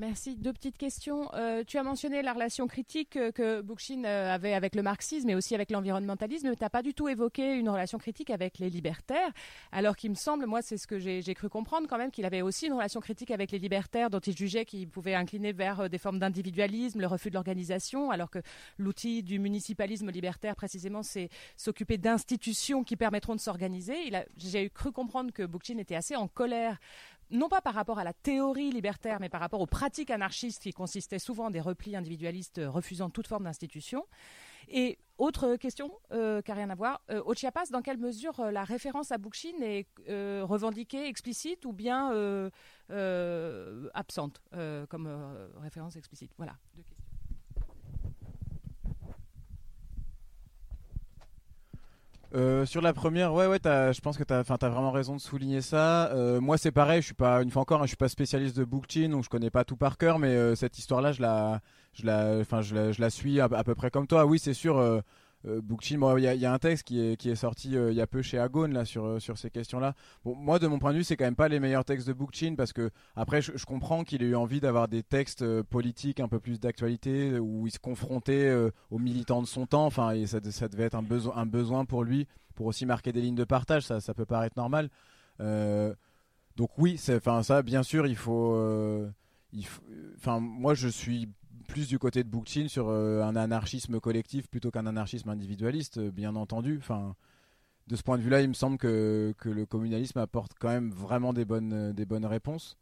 Merci. Deux petites questions. Euh, tu as mentionné la relation critique euh, que Bookchin euh, avait avec le marxisme et aussi avec l'environnementalisme. Tu n'as pas du tout évoqué une relation critique avec les libertaires, alors qu'il me semble, moi c'est ce que j'ai cru comprendre quand même, qu'il avait aussi une relation critique avec les libertaires dont il jugeait qu'ils pouvaient incliner vers des formes d'individualisme, le refus de l'organisation, alors que l'outil du municipalisme libertaire précisément c'est s'occuper d'institutions qui permettront de s'organiser. J'ai cru comprendre que Bookchin était assez en colère non pas par rapport à la théorie libertaire, mais par rapport aux pratiques anarchistes qui consistaient souvent en des replis individualistes refusant toute forme d'institution. Et autre question, euh, qui n'a rien à voir, euh, au Chiapas, dans quelle mesure euh, la référence à Bookchin est revendiquée, explicite ou bien absente comme référence explicite? Voilà. Euh, sur la première, ouais, ouais, je pense que tu as, vraiment raison de souligner ça. Euh, moi, c'est pareil, je suis pas, une fois encore, hein, je suis pas spécialiste de Bookchin, donc je connais pas tout par cœur, mais euh, cette histoire-là, je la, je la, enfin, je la, je la suis à, peu près comme toi. Oui, c'est sûr. Euh, Bookchin, il y, a un texte qui est, qui est sorti euh, il y a peu chez Agone là sur, euh, sur ces questions-là. Bon, moi, de mon point de vue, c'est quand même pas les meilleurs textes de Bookchin parce que après, je, comprends qu'il ait eu envie d'avoir des textes politiques un peu plus d'actualité où il se confrontait aux militants de son temps. Enfin, et ça, ça devait être un besoin, un besoin pour lui pour aussi marquer des lignes de partage. Ça, ça peut paraître normal. donc oui, enfin ça, bien sûr, il faut enfin, moi, je suis plus du côté de Bookchin sur un anarchisme collectif plutôt qu'un anarchisme individualiste, bien entendu. Enfin, de ce point de vue-là, il me semble que, que, le communalisme apporte quand même vraiment des bonnes, des bonnes réponses.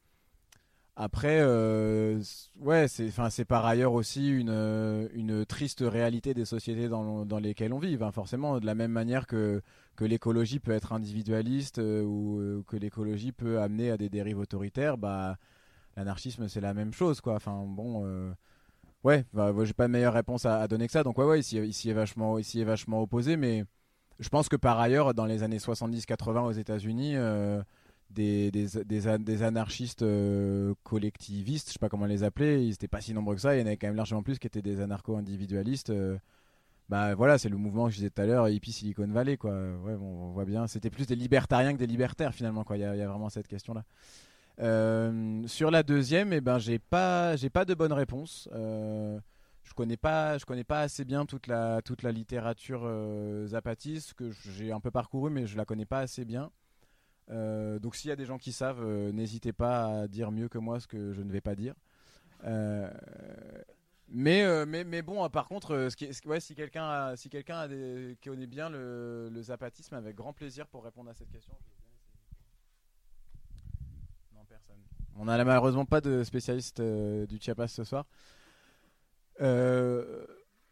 Après, euh, ouais, c'est, enfin, c'est par ailleurs aussi une, une triste réalité des sociétés dans, dans lesquelles on vit. forcément, de la même manière que, que l'écologie peut être individualiste euh, ou euh, que l'écologie peut amener à des dérives autoritaires, bah, l'anarchisme c'est la même chose, quoi. Enfin, bon, ouais, bah, j'ai pas de meilleure réponse à, donner que ça. Donc ouais, ouais, ici, ici est vachement, ici est vachement opposé, mais je pense que par ailleurs, dans les années 70-80 aux États-Unis des, des, anarchistes euh, collectivistes, je sais pas comment les appeler, ils n'étaient pas si nombreux que ça, il y en avait quand même largement plus qui étaient des anarcho-individualistes. Euh, bah voilà, c'est le mouvement que je disais tout à l'heure, hippie Silicon Valley, quoi. Ouais, on voit bien, c'était plus des libertariens que des libertaires finalement, quoi. Il y, a vraiment cette question-là. Euh, sur la deuxième, eh ben j'ai pas, j'ai pas de bonne réponse. je connais pas, je connais pas assez bien toute la toute la littérature zapatiste que j'ai un peu parcouru, mais je la connais pas assez bien. Euh, donc s'il y a des gens qui savent, euh, n'hésitez pas à dire mieux que moi ce que je ne vais pas dire. Euh, mais, mais, mais bon, par contre, si quelqu'un si quelqu'un connaît bien le, zapatisme, avec grand plaisir pour répondre à cette question personne. On n'a malheureusement pas de spécialiste du Chiapas ce soir. Euh,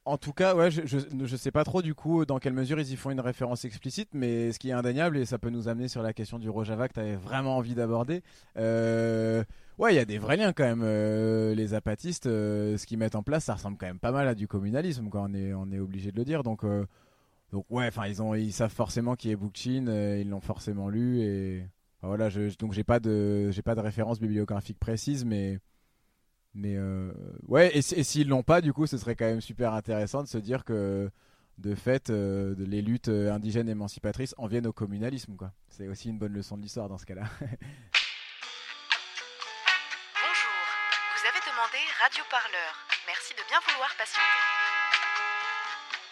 en tout cas, ouais, je, je, sais pas trop du coup dans quelle mesure ils y font une référence explicite, mais ce qui est indéniable, et ça peut nous amener sur la question du Rojava que tu avais vraiment envie d'aborder, euh, ouais, il y a des vrais liens quand même. Euh, les apatistes, euh, ce qu'ils mettent en place, ça ressemble quand même pas mal à du communalisme, quoi. On est, on est obligé de le dire. Donc, donc ouais, ils, ont, ils savent forcément qui est Bookchin, ils l'ont forcément lu, et voilà, je, donc j'ai pas, de, référence bibliographique précise, mais. Euh, ouais, et, s'ils l'ont pas, du coup, ce serait quand même super intéressant de se dire que de fait, euh, les luttes euh, indigènes émancipatrices en viennent au communalisme. C'est aussi une bonne leçon de l'histoire dans ce cas-là. Bonjour, vous avez demandé Radio Parleur. Merci de bien vouloir patienter.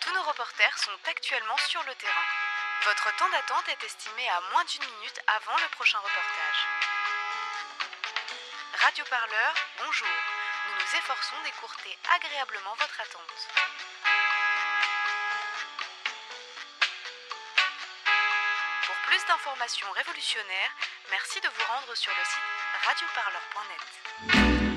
Tous nos reporters sont actuellement sur le terrain. Votre temps d'attente est estimé à moins d'une minute avant le prochain reportage. Radio Parleur, bonjour. Nous nous efforçons d'écourter agréablement votre attente. Pour plus d'informations révolutionnaires, merci de vous rendre sur le site radioparleur.net.